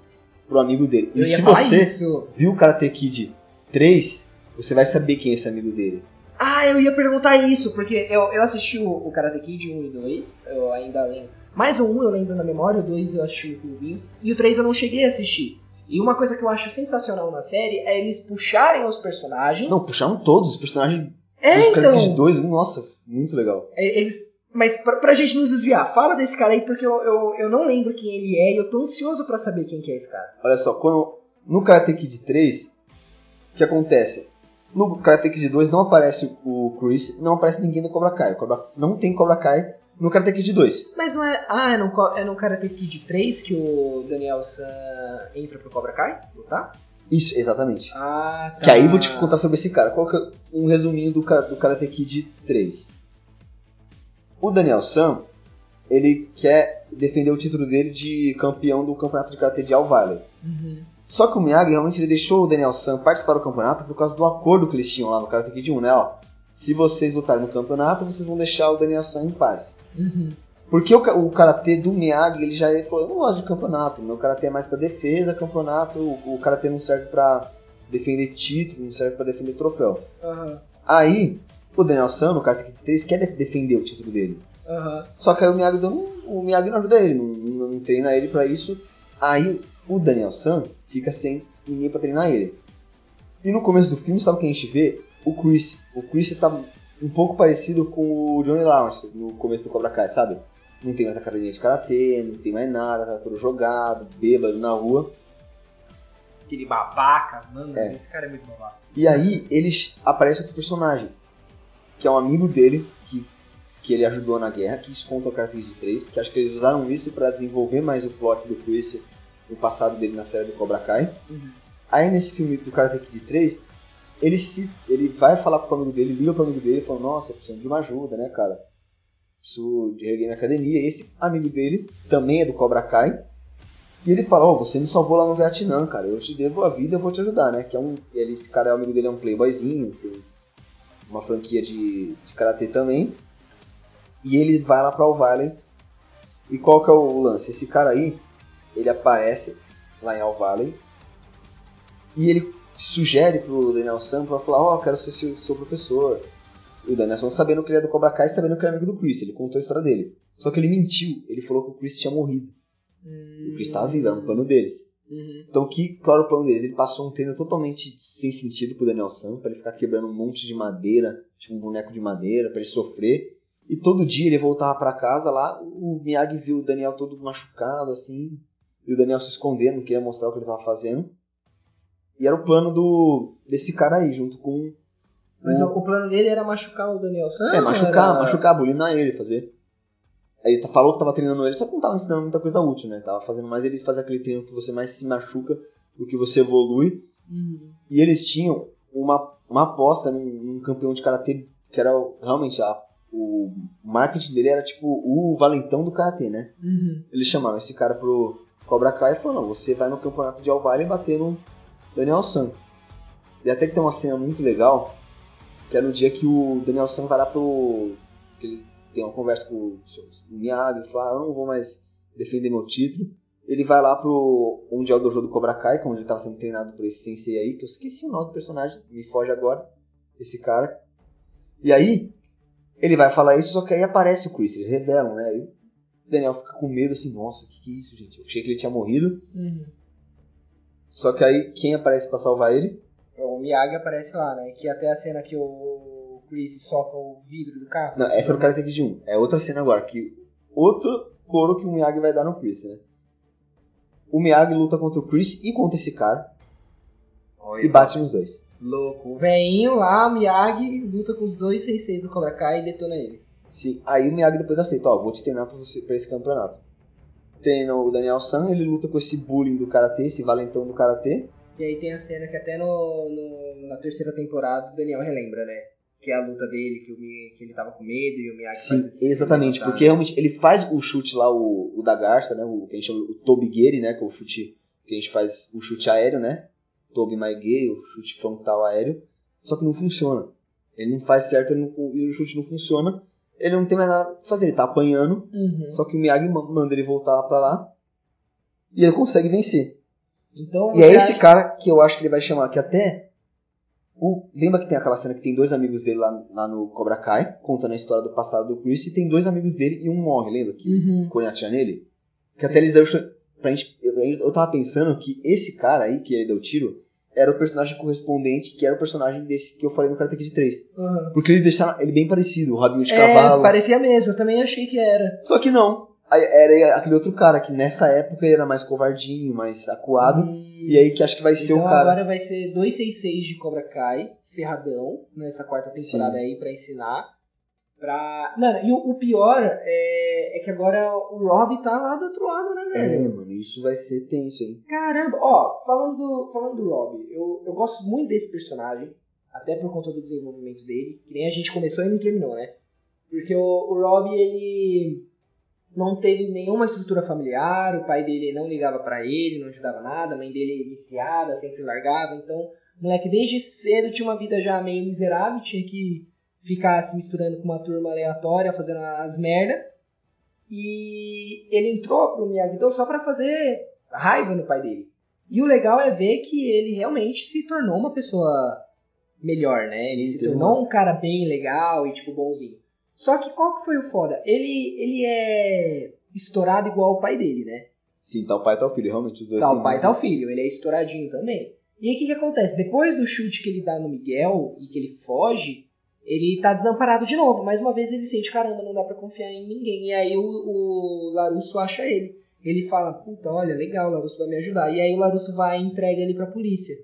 pro amigo dele. E Eu ia se você isso. viu Karate Kid 3, você vai saber quem é esse amigo dele. Ah, eu ia perguntar isso, porque eu, eu assisti o, o Karate Kid 1 e 2, eu ainda lembro. Mais o 1 eu lembro na memória, o 2 eu assisti o clubinho, e o 3 eu não cheguei a assistir. E uma coisa que eu acho sensacional na série é eles puxarem os personagens. Não, puxaram todos os personagens É, Karate então. Kid 2, nossa, muito legal. É, Eles, mas pra, pra gente não desviar, fala desse cara aí porque eu, eu, eu não lembro quem ele é e eu tô ansioso pra saber quem que é esse cara. Olha só, quando, no Karate Kid 3, o que acontece? No Karate Kid 2 não aparece o Chris, não aparece ninguém do Cobra Kai. Cobra, não tem Cobra Kai no Karate Kid 2. Mas não é. Ah, é no, é no Karate Kid 3 que o Daniel San entra pro Cobra Kai? Lutar? Isso, exatamente. Ah, tá. Que aí vou te contar sobre esse cara. Qual que é um resuminho do, do Karate Kid 3? O Daniel Sam, ele quer defender o título dele de campeão do campeonato de Karate de All Valley. Uhum. Só que o Miyagi realmente ele deixou o Daniel Sam participar do campeonato por causa do acordo que eles tinham lá no Karate Kid 1, né? Ó, se vocês lutarem no campeonato, vocês vão deixar o Daniel Sam em paz. Uhum. Porque o, o karatê do Miyagi, ele já falou, eu não gosto de campeonato, meu karatê é mais pra defesa, campeonato, o, o karatê não serve pra defender título, não serve pra defender troféu. Aham. Aí, o Daniel San, no Karate Kid 3, quer def- defender o título dele. Aham. Só que aí o Miyagi, não, o Miyagi não ajuda ele, não, não, não treina ele pra isso. Aí o Daniel San fica sem ninguém pra treinar ele. E no começo do filme, sabe o que a gente vê? O Chris. O Chris tá um pouco parecido com o Johnny Lawrence no começo do Cobra Kai, sabe? Não tem mais academia de karatê, não tem mais nada, tá todo jogado, bêbado na rua. Aquele babaca, mano, É. esse cara é muito babaca. E aí eles aparece outro personagem, que é um amigo dele, que, que ele ajudou na guerra, que isso conta o Karate Kid 3, que acho que eles usaram isso pra desenvolver mais o plot do Chris, o passado dele na série do Cobra Kai. Uhum. Aí nesse filme do Karate Kid 3, ele, se, ele vai falar pro amigo dele, liga pro amigo dele e fala, nossa, eu preciso de uma ajuda, né, cara? Preciso de reguei na academia. Esse amigo dele também é do Cobra Kai. E ele fala, ó, você me salvou lá no Vietnã, cara. Eu te devo a vida, eu vou te ajudar, né? Que é um. Ele, esse cara, o amigo dele é um playboyzinho, tem uma franquia de, de karatê também. E ele vai lá pra All Valley. E qual que é o lance? Esse cara aí, ele aparece lá em All Valley. E ele sugere pro Daniel Sam pra falar, ó, quero ser seu, seu professor. E o Daniel Sam sabendo que ele é do Cobra Kai, sabendo que é amigo do Chris, ele contou a história dele. Só que ele mentiu, ele falou que o Chris tinha morrido. E o Chris tava vivo, era no plano deles. Uhum. Então, que, qual era o plano deles? Ele passou um treino totalmente sem sentido pro Daniel Sam, pra ele ficar quebrando um monte de madeira, tipo um boneco de madeira, pra ele sofrer. E todo dia ele voltava pra casa lá, o Miyagi viu o Daniel todo machucado, assim, e o Daniel se escondendo, não queria mostrar o que ele tava fazendo. E era o plano do desse cara aí, junto com. Mas o- o, o plano dele era machucar o Daniel San? é, machucar, era- machucar, bulinar ele, fazer. Aí ele tá- falou que tava treinando ele, só que não tava ensinando muita coisa útil, né? Tava fazendo mais ele fazer aquele treino que você mais se machuca do que você evolui. Uhum. E eles tinham uma, uma aposta num, num campeão de karatê que era realmente a, o marketing dele era tipo o valentão do karatê, né? Uhum. Eles chamaram esse cara pro Cobra Kai e falaram: não, você vai no campeonato de All Valley bater no Daniel San. E até que tem uma cena muito legal, que é no dia que o Daniel San vai lá pro. que ele tem uma conversa com o Miyagi, ele fala: "Ah, eu não vou mais defender meu título. Ele vai lá pro. onde é o dojo do Cobra Kai, é onde ele tava sendo treinado por esse sensei aí, que eu esqueci o nome do personagem, me foge agora, esse cara. E aí, ele vai falar isso, só que aí aparece o Chris, eles revelam, né? E o Daniel fica com medo assim, nossa, o que, que é isso, gente? Eu achei que ele tinha morrido. Uhum. Só que aí, quem aparece pra salvar ele? O Miyagi aparece lá, né? Que até a cena que o Chris soca o vidro do carro. Não, essa é o Karate Kid 1. É outra cena agora, que outro couro que o Miyagi vai dar no Chris, né? O Miyagi luta contra o Chris e contra esse cara Olha, e bate nos dois. Louco. O veinho lá, o Miyagi, luta com os dois 6 do Cobra Kai e detona eles. Sim, aí o Miyagi depois aceita, ó, vou te treinar pra, você, pra esse campeonato. Treina o Daniel San, ele luta com esse bullying do Karatê, esse valentão do Karatê. E aí tem a cena que até no, no- na terceira temporada o Daniel relembra, né? Que é a luta dele, que, o, que ele tava com medo e o Miyagi Sim, faz exatamente, porque realmente ele faz o chute lá, o, o da garça, né, o que a gente chama o Tobigueri, né, que é o chute que a gente faz o chute aéreo, né, Tobi Maigei, o chute frontal aéreo, só que não funciona. Ele não faz certo não- e o chute não funciona, ele não tem mais nada pra fazer, ele tá apanhando, Uhum. só que o Miyagi ma- manda ele voltar pra lá e ele consegue vencer. Então, E é esse acha- cara que eu acho que ele vai chamar, que até. O, lembra que tem aquela cena que tem dois amigos dele lá, lá no Cobra Kai, contando a história do passado do Chris, e tem dois amigos dele e um morre, lembra? Que Uhum. o Cunha atira nele? Que até eles deram. Pra gente, eu, eu tava pensando que esse cara aí, que ele deu tiro, era o personagem correspondente, que era o personagem desse que eu falei no Karate Kid 3. Aham. Porque eles deixaram ele bem parecido, o rabinho de É, cavalo. parecia mesmo, eu também achei que era. Só que não. Era aquele outro cara que nessa época ele era mais covardinho, mais acuado. Hum, E aí que acho que vai ser então o cara. agora vai ser 266 de Cobra Kai, ferradão, nessa quarta temporada Sim. aí pra ensinar. Pra... Mano, e o, o pior é, é que agora o Rob tá lá do outro lado, né, É, velho? mano, isso vai ser tenso, hein? Caramba, ó, falando do, falando do Rob, eu, eu gosto muito desse personagem, até por conta do desenvolvimento dele, que nem a gente começou e não terminou, né? Porque o, o Rob, ele não teve nenhuma estrutura familiar, o pai dele não ligava pra ele, não ajudava nada, a mãe dele viciada, sempre largava, então o moleque desde cedo tinha uma vida já meio miserável, tinha que ficar se misturando com uma turma aleatória, fazendo as merda. E ele entrou pro Miyagi-Do só pra fazer raiva no pai dele. E o legal é ver que ele realmente se tornou uma pessoa melhor, né? Sim, ele se tornou um cara bem legal e tipo bonzinho. Só que qual que foi o foda? Ele ele é estourado igual o pai dele, né? Sim, tá o pai e tá o filho, realmente, os dois Tá o pai, muito- tá o filho, ele é estouradinho também. E aí o que, que acontece? Depois do chute que ele dá no Miguel e que ele foge, ele tá desamparado de novo. Mais uma vez ele sente, caramba, não dá pra confiar em ninguém. E aí o, o Larusso acha ele. Ele fala, puta, olha, legal, o Larusso vai me ajudar. E aí o Larusso vai e entrega ele pra polícia.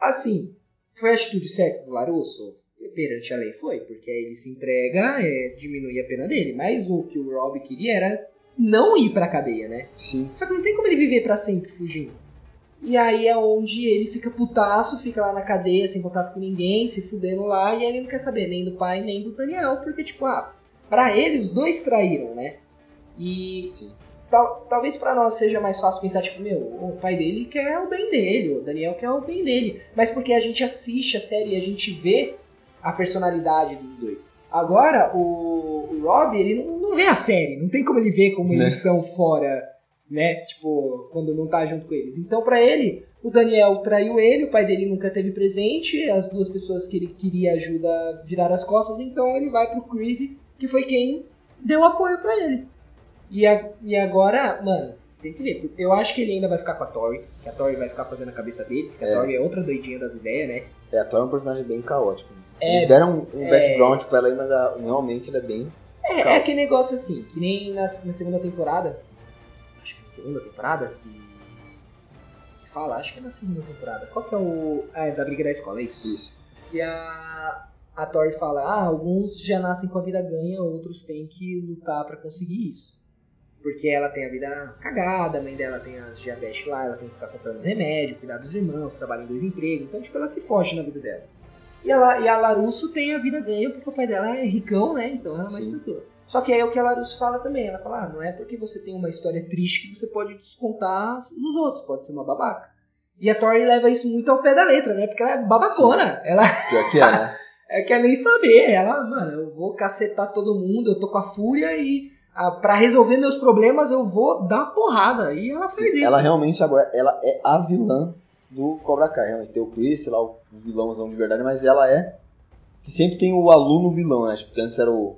Assim, foi a atitude certa do Larusso? Perante a lei foi, porque aí ele se entrega, é, diminui a pena dele. Mas o que o Rob queria era não ir pra cadeia, né? Sim. Só que não tem como ele viver pra sempre fugindo. E aí é onde ele fica putaço, fica lá na cadeia sem contato com ninguém, se fudendo lá, e aí ele não quer saber nem do pai nem do Daniel, porque, tipo, ah, pra ele os dois traíram, né? E Sim. tal- talvez pra nós seja mais fácil pensar, tipo, meu, o pai dele quer o bem dele, o Daniel quer o bem dele. Mas porque a gente assiste a série e a gente vê a personalidade dos dois. Agora, o, o Rob, ele não, não vê a série, não tem como ele ver como Né? eles são fora, né? Tipo, quando não tá junto com eles. Então, pra ele, o Daniel traiu ele, o pai dele nunca teve presente, as duas pessoas que ele queria ajuda viraram as costas, então ele vai pro Chris, que foi quem deu apoio pra ele. E, a- e agora, mano, tem que ver. Eu acho que ele ainda vai ficar com a Tori, que a Tori vai ficar fazendo a cabeça dele, porque a É. Tori é outra doidinha das ideias, né? É, a Thor é um personagem bem caótico. É, Eles deram um, um é. background pra ela aí, mas a- realmente ela é bem. É, é Caos. aquele negócio assim, que nem na, na segunda temporada. Acho que na segunda temporada que. Que fala, acho que é na segunda temporada. Qual que é o. Ah, é da briga da escola, é isso? Isso. E a. A Tori fala, ah, alguns já nascem com a vida ganha, outros têm que lutar pra conseguir isso. Porque ela tem a vida cagada, a mãe dela tem as diabetes lá, ela tem que ficar comprando os remédios, cuidar dos irmãos, trabalha em dois empregos, então tipo, ela se foge na vida dela. E a, La- e a Larusso tem a vida ganha porque o pai dela é ricão, né? Então ela é mais Sim. tranquila. Só que aí é o que a Larusso fala também. Ela fala, ah, não é porque você tem uma história triste que você pode descontar nos outros, pode ser uma babaca. E a Tori leva isso muito ao pé da letra, né? Porque ela é babacona. Ela Pior que é, né? é, quer nem saber. Ela, mano, eu vou cacetar todo mundo, eu tô com a fúria e ah, pra resolver meus problemas eu vou dar porrada. E ela faz isso. Ela realmente agora, ela é a vilã do Cobra Kai. Realmente tem o Chris, sei lá, o vilãozão de verdade, mas ela é. Que sempre tem o aluno vilão, né? Tipo, antes era o,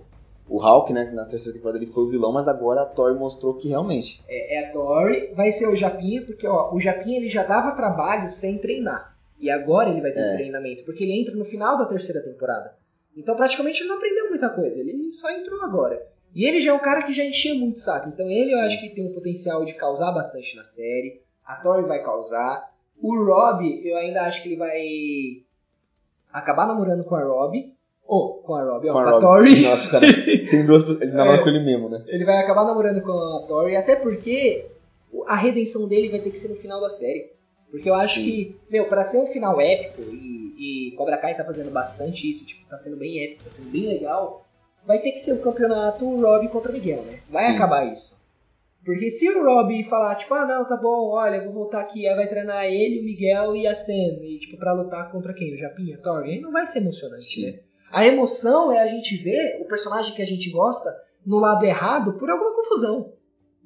o Hulk, né? Na terceira temporada ele foi o vilão, mas agora a Thor mostrou que realmente. É, é a Tori, vai ser o Japinha, porque ó, o Japinha ele já dava trabalho sem treinar. E agora ele vai ter É. treinamento, porque ele entra no final da terceira temporada. Então praticamente ele não aprendeu muita coisa, ele só entrou agora. E ele já é um cara que já enchia muito o saco. Então ele eu Sim. acho que tem o potencial de causar bastante na série. A Tori vai causar. O Rob, eu ainda acho que ele vai acabar namorando com a Rob. Ou com a Rob, ó, com, a a. Tori. Nossa, cara, tem duas. Ele namora É. com ele mesmo, né? Ele vai acabar namorando com a Tori, até porque a redenção dele vai ter que ser no final da série. Porque eu acho Sim. que, meu, pra ser um final épico, e, e Cobra Kai tá fazendo bastante isso, tipo, tá sendo bem épico, tá sendo bem legal, vai ter que ser o campeonato Rob contra Miguel, né? Vai Sim. acabar isso. Porque se o Rob falar, tipo, ah, não, tá bom, olha, vou voltar aqui, aí vai treinar ele, o Miguel e a Sam, e, tipo, pra lutar contra quem? O Japinha, Thor? Aí não vai ser emocionante, Sim. né? A emoção é a gente ver o personagem que a gente gosta no lado errado por alguma confusão.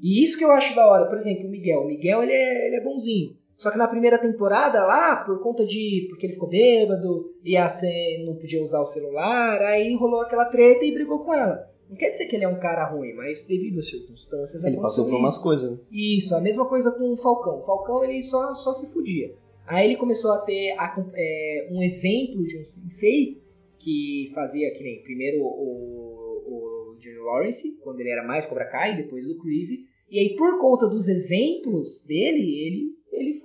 E isso que eu acho da hora. Por exemplo, o Miguel. O Miguel, ele é, ele é bonzinho. Só que na primeira temporada lá, por conta de... Porque ele ficou bêbado, e a Sam não podia usar o celular, aí rolou aquela treta e brigou com ela. Não quer dizer que ele é um cara ruim, mas devido às circunstâncias Ele passou por umas coisas, né? Isso, a mesma coisa com o Falcão. O Falcão ele só, só se fudia. Aí ele começou a ter a- é, um exemplo de um sensei que fazia que nem primeiro o, o Johnny Lawrence, quando ele era mais Cobra Kai, depois o Crazy. E aí, por conta dos exemplos dele, ele, ele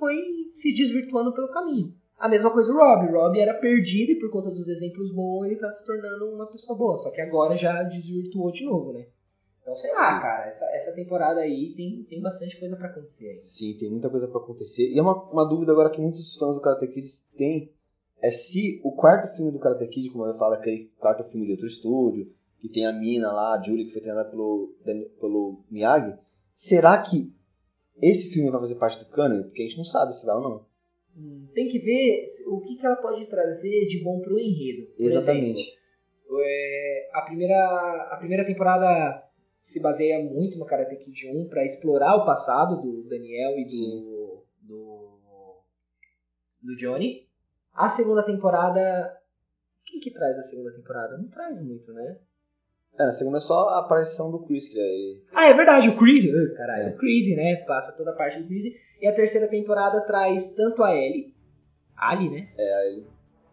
foi se desvirtuando pelo caminho. A mesma coisa o Rob. O Rob era perdido e por conta dos exemplos bons ele tá se tornando uma pessoa boa. Só que agora já desvirtuou de novo, né? Então, sei lá, Sim. cara, essa, essa temporada aí tem, tem bastante coisa pra acontecer aí. Sim, tem muita coisa pra acontecer. E é uma, uma dúvida agora que muitos fãs do Karate Kid têm, é se o quarto filme do Karate Kid, como eu falo, aquele quarto filme de outro estúdio, que tem a mina lá, a Julie, que foi treinada pelo, pelo Miyagi, será que esse filme vai fazer parte do canon? Porque a gente não sabe se vai ou não. Hum, Tem que ver o que, que ela pode trazer de bom pro enredo. Por Exatamente. exemplo, é, a, primeira, a primeira temporada se baseia muito no Karate Kid 1 para explorar o passado do Daniel e do, do, do Johnny. A segunda temporada. Quem que traz a segunda temporada? Não traz muito, né? É, na segunda é só a aparição do Chris, que é Ah, é verdade, o Crazy. Ah, Caralho, É. o Crazy, né? Passa toda a parte do Crazy. E a terceira temporada traz tanto a Ellie. Ali, né? É, a Ellie.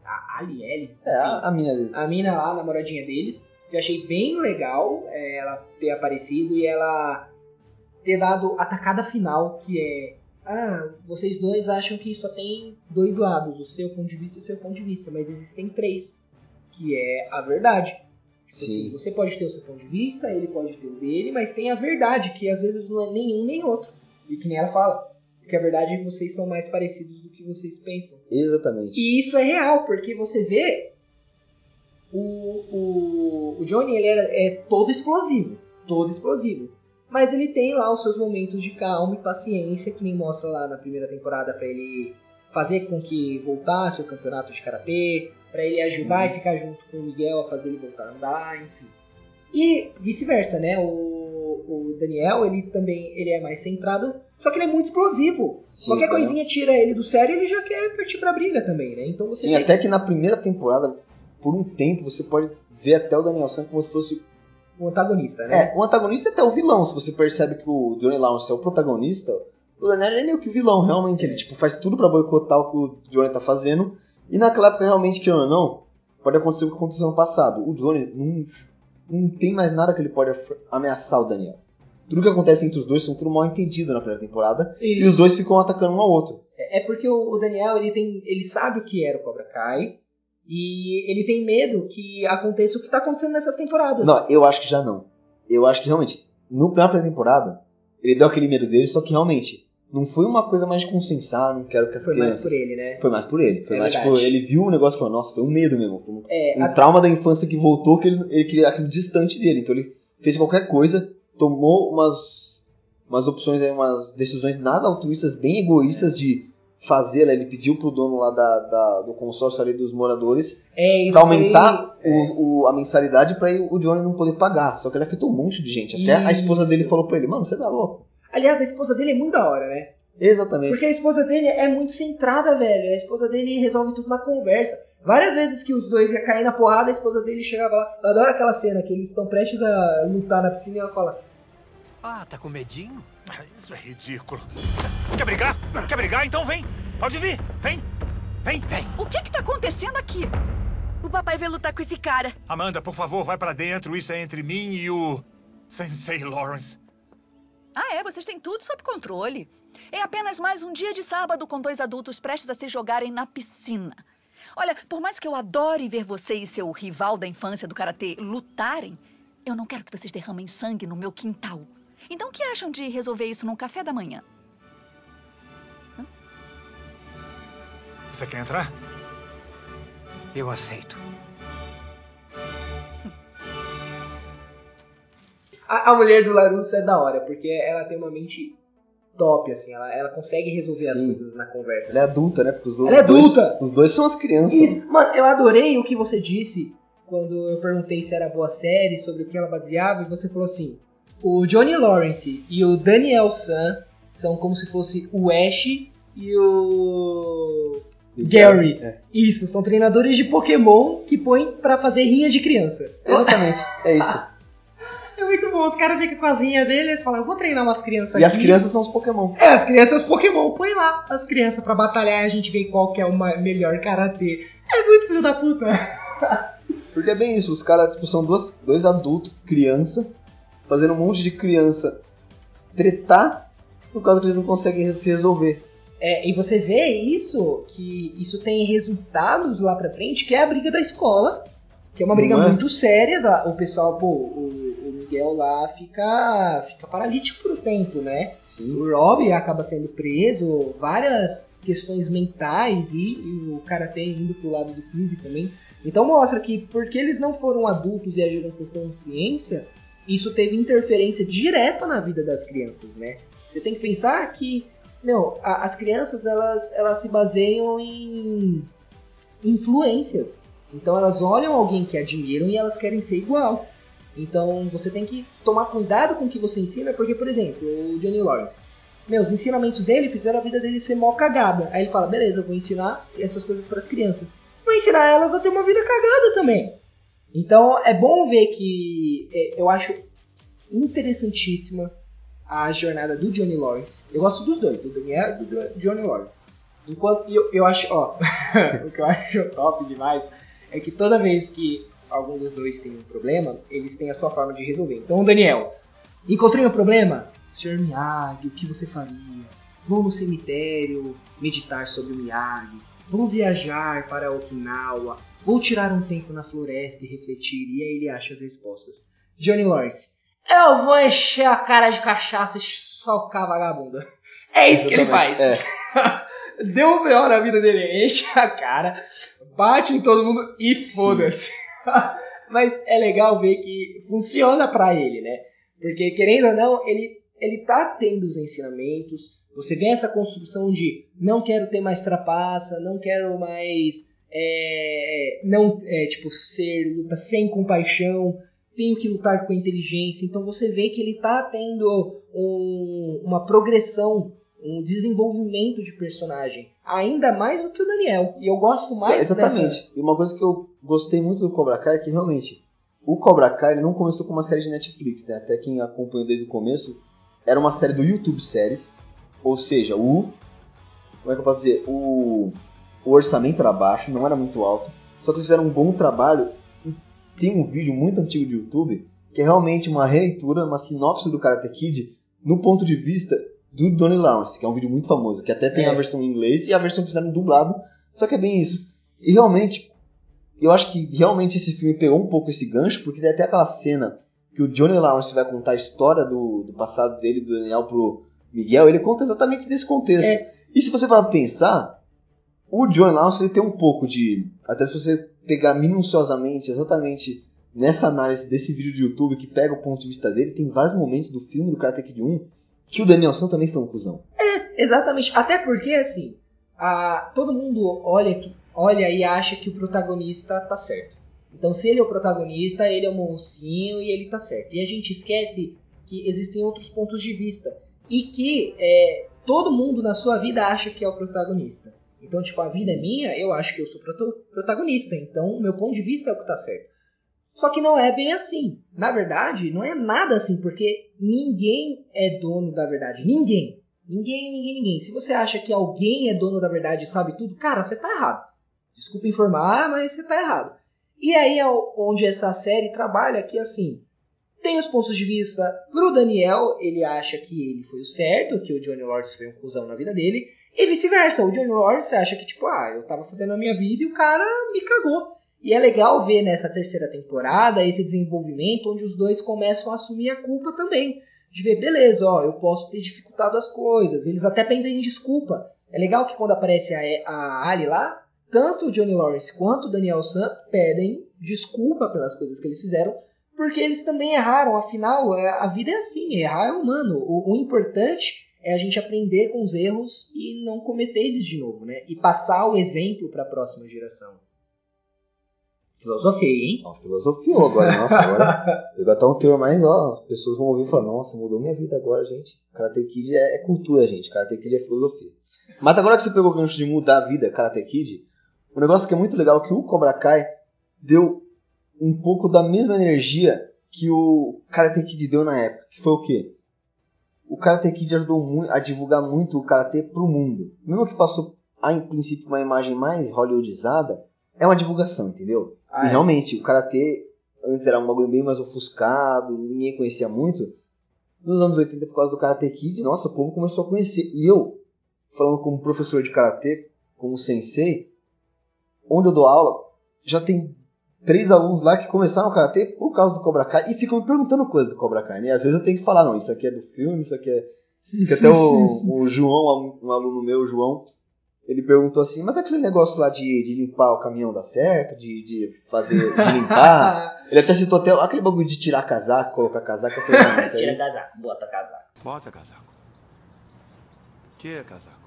A Ali, Ellie. É, a, a mina dele. a mina lá, a namoradinha deles. Eu achei bem legal é, ela ter aparecido e ela ter dado a tacada final, que é. Ah, vocês dois acham que só tem dois lados, o seu ponto de vista e o seu ponto de vista, mas existem três, que é a verdade. Tipo Sim. assim, você pode ter o seu ponto de vista, ele pode ter o dele, mas tem a verdade, que às vezes não é nenhum nem outro. E que nem ela fala. Porque a verdade é que vocês são mais parecidos do que vocês pensam. Exatamente. E isso é real, porque você vê o, o, o Johnny ele era, é todo explosivo, todo explosivo. Mas ele tem lá os seus momentos de calma e paciência, que nem mostra lá na primeira temporada pra ele fazer com que voltasse o campeonato de karatê, pra ele ajudar e ficar junto com o Miguel a fazer ele voltar a andar, enfim. E vice-versa, né? O, o Daniel, ele também ele é mais centrado, só que ele é muito explosivo. Sim, Qualquer coisinha tira ele do sério, ele já quer partir pra briga também, né? Então você Sim, até que na primeira temporada, por um tempo, você pode ver até o Daniel San como se fosse o antagonista, né? É, o antagonista é até o vilão. Se você percebe que o Johnny Lawrence é o protagonista, o Daniel é meio que o vilão, realmente. Ele tipo, faz tudo pra boicotar o que o Johnny tá fazendo. E naquela época, realmente, que ou não, pode acontecer o que aconteceu no passado. O Johnny não, não tem mais nada que ele pode ameaçar o Daniel. Tudo que acontece entre os dois são tudo mal entendido na primeira temporada. E os dois ficam atacando um ao outro. É é porque o o Daniel ele tem, ele sabe o que era o Cobra Kai e ele tem medo que aconteça o que tá acontecendo nessas temporadas. Não, eu acho que já não. Eu acho que realmente, no, na primeira temporada, ele deu aquele medo dele, só que realmente, não foi uma coisa mais de consensar, não quero que as Foi mais crianças... por ele, né? Foi mais por ele. Foi É mais verdade. tipo, ele viu o negócio e falou, nossa, foi um medo mesmo. Foi um, É, um a- trauma da infância que voltou, que ele, ele queria aquilo distante dele. Então ele fez qualquer coisa, tomou umas, umas opções, aí, umas decisões nada altruístas, bem egoístas de fazer. né? Ele pediu pro dono lá da, da- do consórcio ali dos moradores é isso pra aumentar foi- o, o- a mensalidade pra o Johnny não poder pagar. Só que ele afetou um monte de gente. Até a esposa Isso. dele falou pra ele, mano, você tá louco. Aliás, a esposa dele é muito da hora, né? Exatamente. Porque a esposa dele é muito centrada, velho. A esposa dele resolve tudo na conversa. Várias vezes que os dois iam cair na porrada, a esposa dele chegava lá. Eu adoro aquela cena que eles estão prestes a lutar na piscina e ela fala: Ah, tá com medinho? Isso é ridículo. Quer brigar? Quer brigar? Então vem. Pode vir. Vem. Vem, vem. O que que tá acontecendo aqui? O papai vai lutar com esse cara. Amanda, por favor, vai pra dentro. Isso é entre mim e o Sensei Lawrence. Ah, é? Vocês têm tudo sob controle. É apenas mais um dia de sábado com dois adultos prestes a se jogarem na piscina. Olha, por mais que eu adore ver você e seu rival da infância do karatê lutarem, eu não quero que vocês derramem sangue no meu quintal. Então, o que acham de resolver isso num café da manhã? Você quer entrar? Eu aceito. A, a mulher do Larusso é da hora, porque ela tem uma mente top, assim. Ela, ela consegue resolver as Sim. coisas na conversa. Ela é assim. adulta, né? Porque os, Ela é dois- adulta! os dois são as crianças. Isso, mano, eu adorei o que você disse quando eu perguntei se era boa série, sobre o que ela baseava, e você falou assim: o Johnny Lawrence e o Daniel San são como se fosse o Ash e o E o Gary. É. Isso, são treinadores de Pokémon que põem pra fazer rinha de criança. Exatamente, é isso. É muito bom, os caras ficam com a asinha dele, eles falam, eu vou treinar umas crianças E aqui. as crianças são os Pokémon. É, as crianças são os Pokémon, põe lá as crianças pra batalhar e a gente vê qual que é o melhor karatê. É muito filho da puta. Porque é bem isso, os caras tipo, são duas, dois adultos, criança, fazendo um monte de criança tretar por causa que eles não conseguem se resolver. É, e você vê isso, que isso tem resultados lá pra frente, que é a briga da escola, que é uma briga é? muito séria. Da, o pessoal, pô, o, o Miguel lá fica, fica paralítico por um tempo, né? Sim. O Rob acaba sendo preso, várias questões mentais e, e o Karatê indo pro lado do físico também. Então mostra que porque eles não foram adultos e agiram com consciência, isso teve interferência direta na vida das crianças, né? Você tem que pensar que, meu, a- as crianças elas, elas se baseiam em influências. Então elas olham alguém que admiram e elas querem ser igual. Então você tem que tomar cuidado com o que você ensina, porque, por exemplo, o Johnny Lawrence. Meu, os ensinamentos dele fizeram a vida dele ser mó cagada. Aí ele fala, beleza, eu vou ensinar essas coisas para as crianças. Vou ensinar elas a ter uma vida cagada também. Então é bom ver que é, eu acho interessantíssima a jornada do Johnny Lawrence. Eu gosto dos dois, do Daniel e do Johnny Lawrence. Enquanto eu, eu acho, ó, o que eu acho top demais é que toda vez que algum dos dois tem um problema, eles têm a sua forma de resolver. Então, Daniel, encontrei um problema? Senhor Miyagi, o que você faria? Vou no cemitério meditar sobre o Miyagi. Vou viajar para Okinawa. Vou tirar um tempo na floresta e refletir. E aí ele acha as respostas. Johnny Lawrence. Eu vou encher a cara de cachaça e socar a vagabunda. É isso que ele faz. Exatamente, Deu o melhor na vida dele. Enche a cara, bate em todo mundo e foda-se. Mas é legal ver que funciona pra ele, né? Porque, querendo ou não, ele, ele tá tendo os ensinamentos. Você vê essa construção de não quero ter mais trapaça, não quero mais é, não é, tipo ser luta sem compaixão, tenho que lutar com inteligência. Então você vê que ele tá tendo um- uma progressão, um desenvolvimento de personagem, ainda mais do que o Daniel. E eu gosto mais Exatamente. dessa E uma coisa que eu gostei muito do Cobra Kai é que realmente o Cobra Kai ele não começou com uma série de Netflix, né? Até quem acompanhou desde o começo, era uma série do YouTube Séries, ou seja, o como é que eu posso dizer, o, o orçamento era baixo, não era muito alto, só que eles fizeram um bom trabalho e tem um vídeo muito antigo de YouTube que é realmente uma releitura, uma sinopse do Karate Kid no ponto de vista do Donnie Lawrence, que é um vídeo muito famoso, que até tem É. a versão em inglês e a versão que fizeram dublado, só que é bem isso. E realmente, eu acho que realmente esse filme pegou um pouco esse gancho, porque tem até aquela cena que o Johnny Lawrence vai contar a história do, do passado dele, do Daniel pro Miguel, ele conta exatamente desse contexto. É. E se você parar pra pensar, o Johnny Lawrence ele tem um pouco de. Até se você pegar minuciosamente, exatamente nessa análise desse vídeo do YouTube que pega o ponto de vista dele, tem vários momentos do filme do Karate Kid 1 que o Danielson também foi um cuzão. Exatamente. Até porque, assim, a, todo mundo olha, olha e acha que o protagonista tá certo. Então, se ele é o protagonista, ele é o mocinho e ele tá certo. E a gente esquece que existem outros pontos de vista. E que é, todo mundo na sua vida acha que é o protagonista. Então, tipo, a vida é minha, eu acho que eu sou protagonista. Então, o meu ponto de vista é o que tá certo. Só que não é bem assim. Na verdade, não é nada assim, porque ninguém é dono da verdade. Ninguém. Ninguém, ninguém, ninguém. Se você acha que alguém é dono da verdade e sabe tudo, cara, você tá errado. Desculpa informar, mas você tá errado. E aí é onde essa série trabalha que assim, tem os pontos de vista pro Daniel, ele acha que ele foi o certo, que o Johnny Lawrence foi um cuzão na vida dele, e vice-versa. O Johnny Lawrence acha que, tipo, ah, eu tava fazendo a minha vida e o cara me cagou. E é legal ver nessa terceira temporada esse desenvolvimento onde os dois começam a assumir a culpa também. De ver, beleza, ó, eu posso ter dificultado as coisas. Eles até pedem desculpa. É legal que quando aparece a, a Ali lá, tanto o Johnny Lawrence quanto o Daniel Sam pedem desculpa pelas coisas que eles fizeram, porque eles também erraram. Afinal, é- a vida é assim, errar é humano. O, o importante é a gente aprender com os erros e não cometer eles de novo, né? E passar o exemplo para a próxima geração. Filosofia, hein? Ó, filosofiou agora, nossa, agora pegou até um teor mais, ó, as pessoas vão ouvir e falar, nossa, mudou minha vida agora, gente. Karate Kid é, é cultura, gente. Karate Kid é filosofia. Mas agora que você pegou o gancho de mudar a vida, Karate Kid, um negócio que é muito legal é que o Cobra Kai deu um pouco da mesma energia que o Karate Kid deu na época, que foi o quê? O Karate Kid ajudou muito a divulgar muito o Karate pro mundo. Mesmo que passou, a, em princípio, uma imagem mais hollywoodizada, é uma divulgação, entendeu? Ah, e é. realmente, o Karate antes era um bagulho bem mais ofuscado, ninguém conhecia muito. Nos anos 80, por causa do Karate Kid, nossa, o povo começou a conhecer. E eu, falando como professor de Karate, como sensei, onde eu dou aula, já tem três alunos lá que começaram o Karate por causa do Cobra Kai e ficam me perguntando coisas do Cobra Kai, né? Às vezes eu tenho que falar, não, isso aqui é do filme, isso aqui é... Que até o, o João, um aluno meu, o João, ele perguntou assim, mas aquele negócio lá de, de limpar o caminhão dá certo? De, de fazer, de limpar? ele até citou até aquele bagulho de tirar casaco, colocar casaco. Eu falei, não, aí... Tira casaco, bota casaco. Bota casaco. Tira casaco.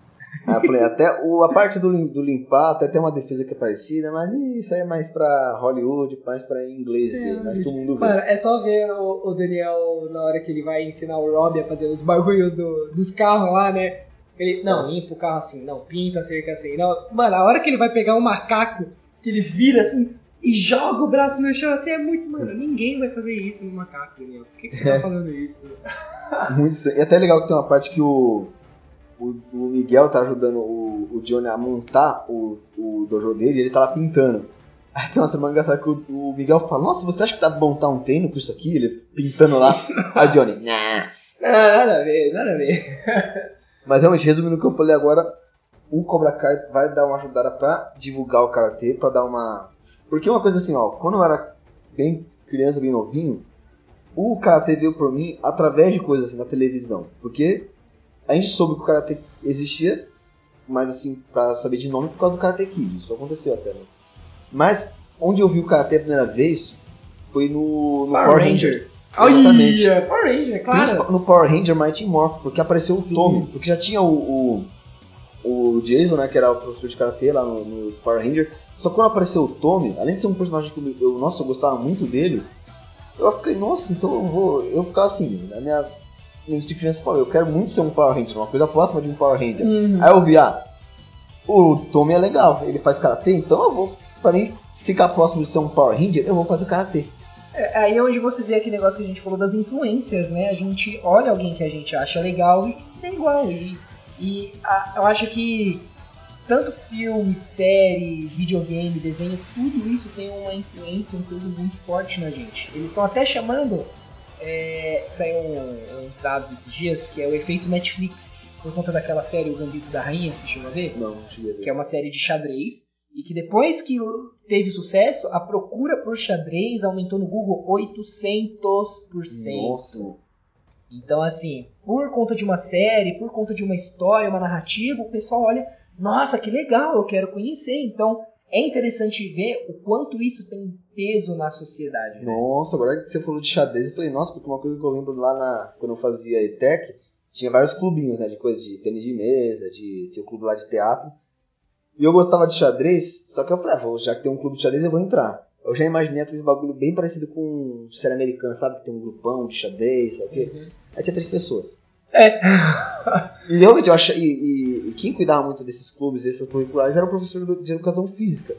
Aí eu falei, até o, a parte do, lim- do limpar até tem uma defesa que é parecida, mas isso aí é mais pra Hollywood, mais pra inglês ver, mais pro mundo ver. Mano, é só ver o, o Daniel na hora que ele vai ensinar o Rob a fazer os bagulho do, dos carros lá, né? Ele, não, limpa o carro assim, não, pinta a cerca assim. Não. Mano, a hora que ele vai pegar um macaco, que ele vira assim e joga o braço no chão assim, é muito, mano, ninguém vai fazer isso no macaco, Daniel. Por que, que você tá falando isso? Muito estranho. E até legal que tem uma parte que o, o, o Miguel tá ajudando o, o Johnny a montar o, o dojo dele e ele tá lá pintando. Aí tem uma semana engraçada que o, o Miguel fala, nossa, você acha que dá pra montar um treino com isso aqui? Ele pintando lá. Aí o Johnny, nah. Não, nada a ver, nada a ver. Mas realmente, resumindo o que eu falei agora, o Cobra Kai vai dar uma ajudada pra divulgar o Karatê, pra dar uma... Porque uma coisa assim, ó, quando eu era bem criança, bem novinho, o Karatê veio por mim através de coisas assim na televisão. Porque a gente soube que o Karatê existia, mas assim, pra saber de nome por causa do Karate Kid. Isso aconteceu até, né? Mas, onde eu vi o Karatê a primeira vez foi no, no Power, Rangers. Exatamente. Olha, Power Ranger, claro. Principal- no Power Ranger Mighty Morph, porque apareceu Sim. o Tommy. Porque já tinha o, o, o Jason, né, que era o professor de Karatê lá no, no Power Ranger. Só que quando apareceu o Tommy, além de ser um personagem que eu, nossa, eu gostava muito dele, eu fiquei, nossa, então eu vou. Eu ficava assim, na minha mente de criança falou, eu quero muito ser um Power Ranger, uma coisa próxima de um Power Ranger. Uhum. Aí eu vi, ah, o Tommy é legal, ele faz Karatê, então eu vou, pra mim ficar próximo de ser um Power Ranger, eu vou fazer Karatê. É aí onde você vê aquele negócio que a gente falou das influências, né? A gente olha alguém que a gente acha legal e ser igual. E, e a- eu acho que tanto filme, série, videogame, desenho, tudo isso tem uma influência, um peso muito forte na gente. Eles estão até chamando, é, saiu uns dados esses dias, que é o efeito Netflix, por conta daquela série O Gambito da Rainha, você chegou a ver? Não, não cheguei a ver. que é uma série de xadrez, e que depois que teve sucesso, a procura por xadrez aumentou no Google 800%. Nossa. Então, assim, por conta de uma série, por conta de uma história, uma narrativa, o pessoal olha, nossa, que legal, eu quero conhecer. Então, é interessante ver o quanto isso tem peso na sociedade. né? Nossa, agora que você falou de xadrez, eu falei, nossa, porque uma coisa que eu lembro lá na, quando eu fazia ETEC, tinha vários clubinhos, né, de coisa de tênis de mesa, de tinha um clube lá de teatro. E eu gostava de xadrez, só que eu falei, ah, vou- já que tem um clube de xadrez, eu vou entrar. Eu já imaginei aqueles bagulho bem parecido com série americana, sabe? Que tem um grupão de xadrez, sabe o quê? Uhum. Aí tinha três pessoas. É. E realmente eu achei. E, e- quem cuidava muito desses clubes, desses curriculares, era o professor de educação física.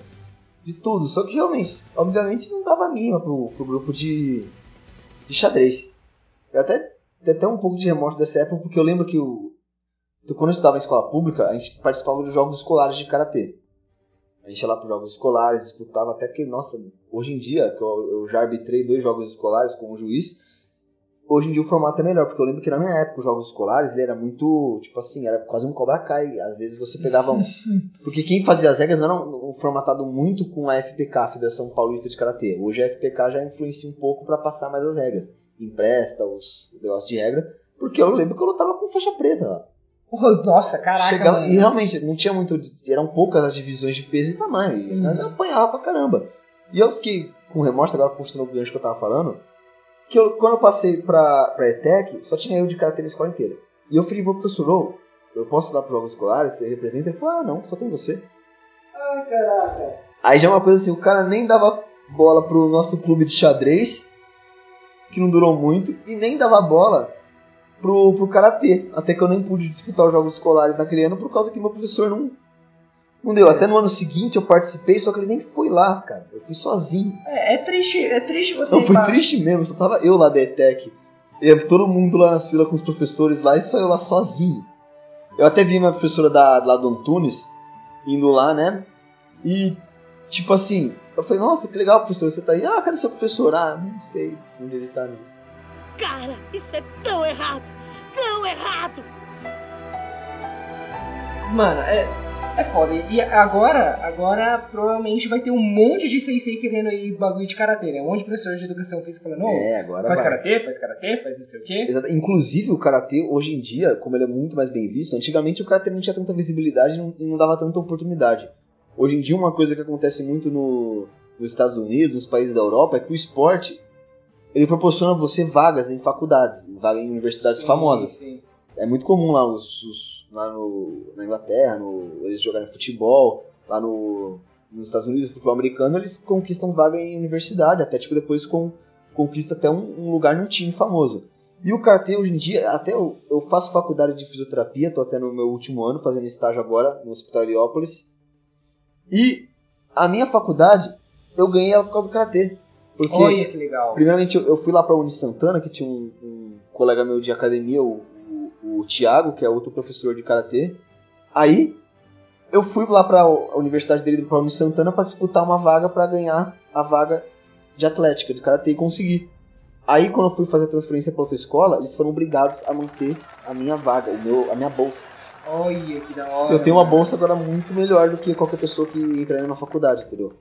De tudo. Só que realmente, obviamente, não dava mínima pro, pro grupo de, de xadrez. Eu até tenho até um pouco de remorso dessa época, porque eu lembro que o, quando eu estudava em escola pública, a gente participava dos jogos escolares de karatê. A gente ia lá para jogos escolares, disputava até que, nossa, hoje em dia, que eu, eu já arbitrei dois jogos escolares como juiz, hoje em dia o formato é melhor, porque eu lembro que na minha época os jogos escolares ele era muito, tipo assim, era quase um Cobra Kai. Às vezes você pegava um. Porque quem fazia as regras não era um, um formatado muito com a FPK, a Federação Paulista de Karatê. Hoje a FPK já influencia um pouco para passar mais as regras. Empresta os negócios de regra, porque eu lembro que eu lutava com faixa preta lá. Oh, Nossa, caraca, Chegava- mano. e realmente, não tinha muito. Eram poucas as divisões de peso e tamanho. Uhum. Mas eu apanhava pra caramba. E eu fiquei com remorso, agora postando o gancho que eu tava falando. Que eu, quando eu passei pra, pra ETEC, só tinha eu de karatê na escola inteira. E eu falei pro professor, ô, eu posso dar jogos escolares? Você representa? Ele falou, ah, não, só tem você. Ai, caraca. Aí já é uma coisa assim, o cara nem dava bola pro nosso clube de xadrez, que não durou muito, e nem dava bola pro, pro karatê. Até que eu nem pude disputar os jogos escolares naquele ano por causa que meu professor não, Não deu. Até no ano seguinte eu participei, só que ele nem foi lá, cara. Eu fui sozinho. É, é triste, é triste você. Não, foi pa- triste mesmo, só tava eu lá da ETEC. E todo mundo lá nas filas com os professores lá e só eu lá sozinho. Eu até vi uma professora da, lá do Antunes indo lá, né? E, tipo assim, eu falei, nossa, que legal, professor, você tá aí. Ah, cadê seu professor? Ah, não sei onde ele tá, não. Cara, isso é tão errado! Tão errado! Mano, é, é foda. E agora, agora provavelmente vai ter um monte de sensei querendo ir bagulho de karatê, né? Um monte de professor de educação física falando, não, É, agora faz vai. karatê, faz karatê, faz não sei o quê. Exato. Inclusive o karatê, hoje em dia, como ele é muito mais bem visto, antigamente o karatê não tinha tanta visibilidade e não, não dava tanta oportunidade. Hoje em dia, uma coisa que acontece muito no, nos Estados Unidos, nos países da Europa, é que o esporte ele proporciona a você vagas em faculdades, vagas em universidades Sim, famosas. sim. É muito comum lá, os, os- lá no, na Inglaterra, no, eles jogarem futebol, lá no, nos Estados Unidos, futebol americano, eles conquistam vaga em universidade, até tipo depois com, conquista até um, um lugar num time famoso. E o karatê hoje em dia, até eu, eu faço faculdade de fisioterapia, tô até no meu último ano fazendo estágio agora no Hospital Heliópolis. E a minha faculdade, eu ganhei ela por causa do karatê. Porque Olha que legal. Primeiramente, eu, eu fui lá pra Uni Santana, que tinha um, um colega meu de academia, o, o, o Thiago, que é outro professor de karatê. Aí, eu fui lá pra a universidade dele, pra Uni Santana, pra disputar uma vaga pra ganhar a vaga de atlética, de karatê, e consegui. Aí, quando eu fui fazer a transferência pra outra escola, eles foram obrigados a manter a minha vaga, o meu, a minha bolsa. Olha que da hora. Eu tenho uma bolsa agora muito melhor do que qualquer pessoa que entraria na faculdade, entendeu?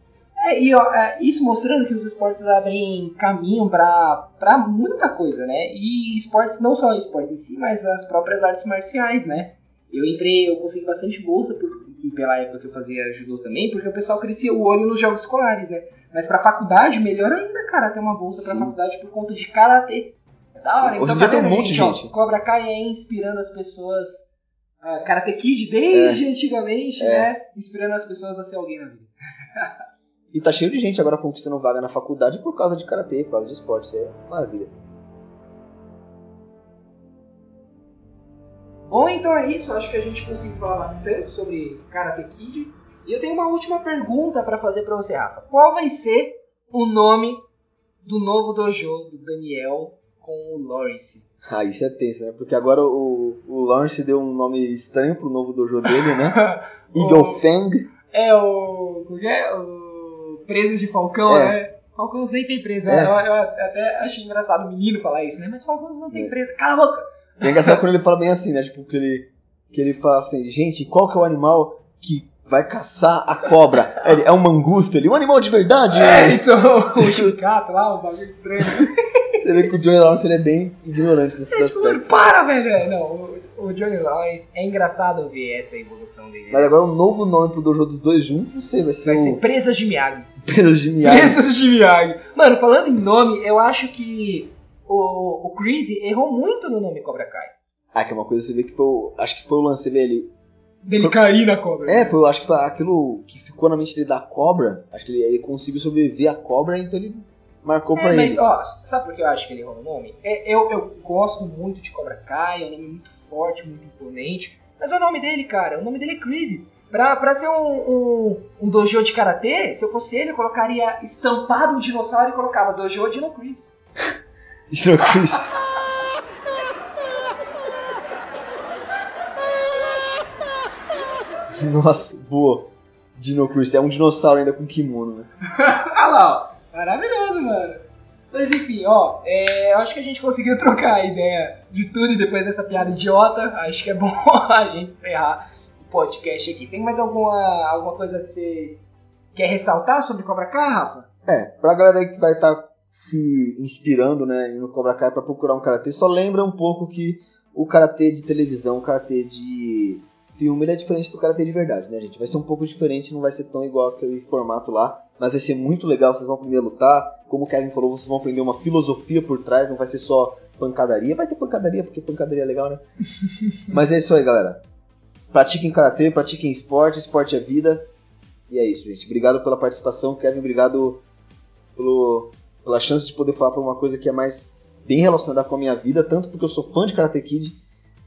É, e ó, é, isso mostrando que os esportes abrem caminho pra, pra muita coisa, né? E esportes, não só esportes em si, mas as próprias artes marciais, né? Eu entrei, eu consegui bastante bolsa por, pela época que eu fazia judô também, porque o pessoal crescia o olho nos jogos escolares, né? Mas pra faculdade, melhor ainda, cara, ter uma bolsa pra Sim. faculdade por conta de karatê. É Da hora. Sim. Hoje Então, tá tem um vendo, monte ó, gente. Cobra Kai é inspirando as pessoas. ah, Karate Kid desde antigamente, É. né? Inspirando as pessoas a ser alguém na vida. E tá cheio de gente agora conquistando vaga na faculdade por causa de karatê, por causa de esporte. Isso é maravilha. Bom, então é isso. Acho que a gente conseguiu falar bastante sobre Karate Kid. E eu tenho uma última pergunta pra fazer pra você, Rafa. Qual vai ser o nome do novo dojo do Daniel com o Lawrence? Ah, isso é tenso, né? Porque agora o, o Lawrence deu um nome estranho pro novo dojo dele, né? Eagle Fang. É o. Como é? O Presos de Falcão, É. né? Falcões nem tem preso. É. Eu, eu até achei engraçado o menino falar isso, né? Mas Falcões não tem É. preso. Cala a boca! E é engraçado quando ele fala bem assim, né? Tipo, que ele, que ele fala assim, gente, qual que é o animal que vai caçar a cobra? Ele, é um mangusto, ele, um animal de verdade, É, né? então, o chicato lá, o bagulho estranho. Você vê que o Johnny Lawrence ele é bem ignorante desses aspectos. Para, velho! É, Não, o, Johnny Lawrence é engraçado ver essa evolução dele. Mas agora o novo nome pro dojo dos dois juntos, não sei, vai ser Vai ser o Presas de Miyagi. Presas de Miyagi. Presas de Miyagi. Mano, falando em nome, eu acho que o, o Crazy errou muito no nome Cobra Kai. Ah, que é uma coisa que você vê que foi, o- acho que foi o lance, você vê ele, Dele cair na cobra. É, foi, acho que foi aquilo que ficou na mente dele da cobra. Acho que ele, ele conseguiu sobreviver à cobra, então ele marcou pra É, mas, ele. ó, sabe por que eu acho que ele errou no nome? É, eu, eu gosto muito de Cobra Kai, é um nome muito forte, muito imponente. Mas é o nome dele, cara, o nome dele é Crisis. Pra, pra ser um, um, um dojo de karatê, se eu fosse ele, eu colocaria estampado um dinossauro e colocava dojo Dino Crisis. Isso é o Chris. Nossa, boa. Dino Chris. É um dinossauro ainda com kimono, né? Olha lá, ó. Maravilhoso, mano. Mas enfim, ó, é, acho que a gente conseguiu trocar a ideia de tudo depois dessa piada idiota. Acho que é bom a gente encerrar o podcast aqui. Tem mais alguma, alguma coisa que você quer ressaltar sobre Cobra Kai, Rafa? É, pra galera aí que vai estar se inspirando, né, no Cobra Kai pra procurar um karatê, só lembra um pouco que o karatê de televisão, o karatê de filme, ele é diferente do karatê de verdade, né, gente? Vai ser um pouco diferente, não vai ser tão igual aquele formato lá, mas vai ser muito legal, vocês vão aprender a lutar. Como o Kevin falou, vocês vão aprender uma filosofia por trás, não vai ser só pancadaria. Vai ter pancadaria, porque pancadaria é legal, né? mas é isso aí, galera. Pratiquem karatê, pratiquem esporte, esporte é vida. E é isso, gente. Obrigado pela participação, Kevin. Obrigado pelo, pela chance de poder falar por uma coisa que é mais bem relacionada com a minha vida, tanto porque eu sou fã de Karate Kid,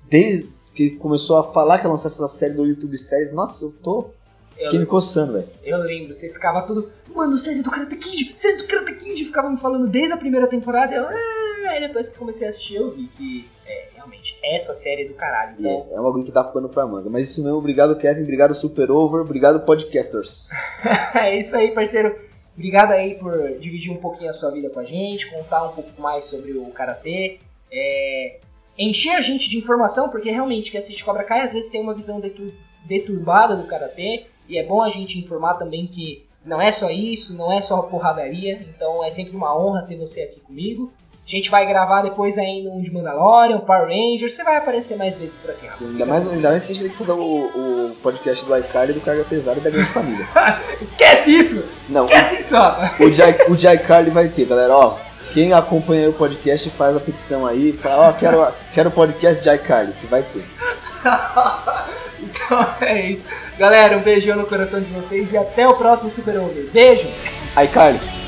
desde que começou a falar que ia lançar essa série do YouTube Stars. Nossa, eu tô Eu, Fiquei me coçando, velho. eu lembro, você ficava tudo. Mano, série do Karate Kid, série do Karate Kid, ficava me falando desde a primeira temporada. Eu, ah, aí depois que comecei a assistir, eu vi que é realmente essa série é do caralho. E Então, é, é um bagulho que dá pano pra manga. Mas isso mesmo, obrigado Kevin, obrigado Super Over, obrigado podcasters. é isso aí, parceiro. Obrigado aí por dividir um pouquinho a sua vida com a gente, contar um pouco mais sobre o karatê, é, encher a gente de informação, porque realmente quem assiste Cobra Kai às vezes tem uma visão detur- deturbada do karatê, e é bom a gente informar também que não é só isso, não é só porradaria, então é sempre uma honra ter você aqui comigo. A gente vai gravar depois ainda um de Mandalorian, Power Rangers, você vai aparecer mais vezes por aqui. Sim, ainda, mais, ainda mais que a gente tem que fazer o, o podcast do iCarly do Carga Pesada e da Grande Família. Esquece isso! Não, Esquece isso, rapaz! o Jai, o Jai Carly vai ter, galera, ó. Quem acompanha o podcast faz a petição aí, fala, ó, quero, quero o podcast Jai Carly, que vai ter. então é isso. Galera, um beijão no coração de vocês e até o próximo Super Over. Beijo! iCarly.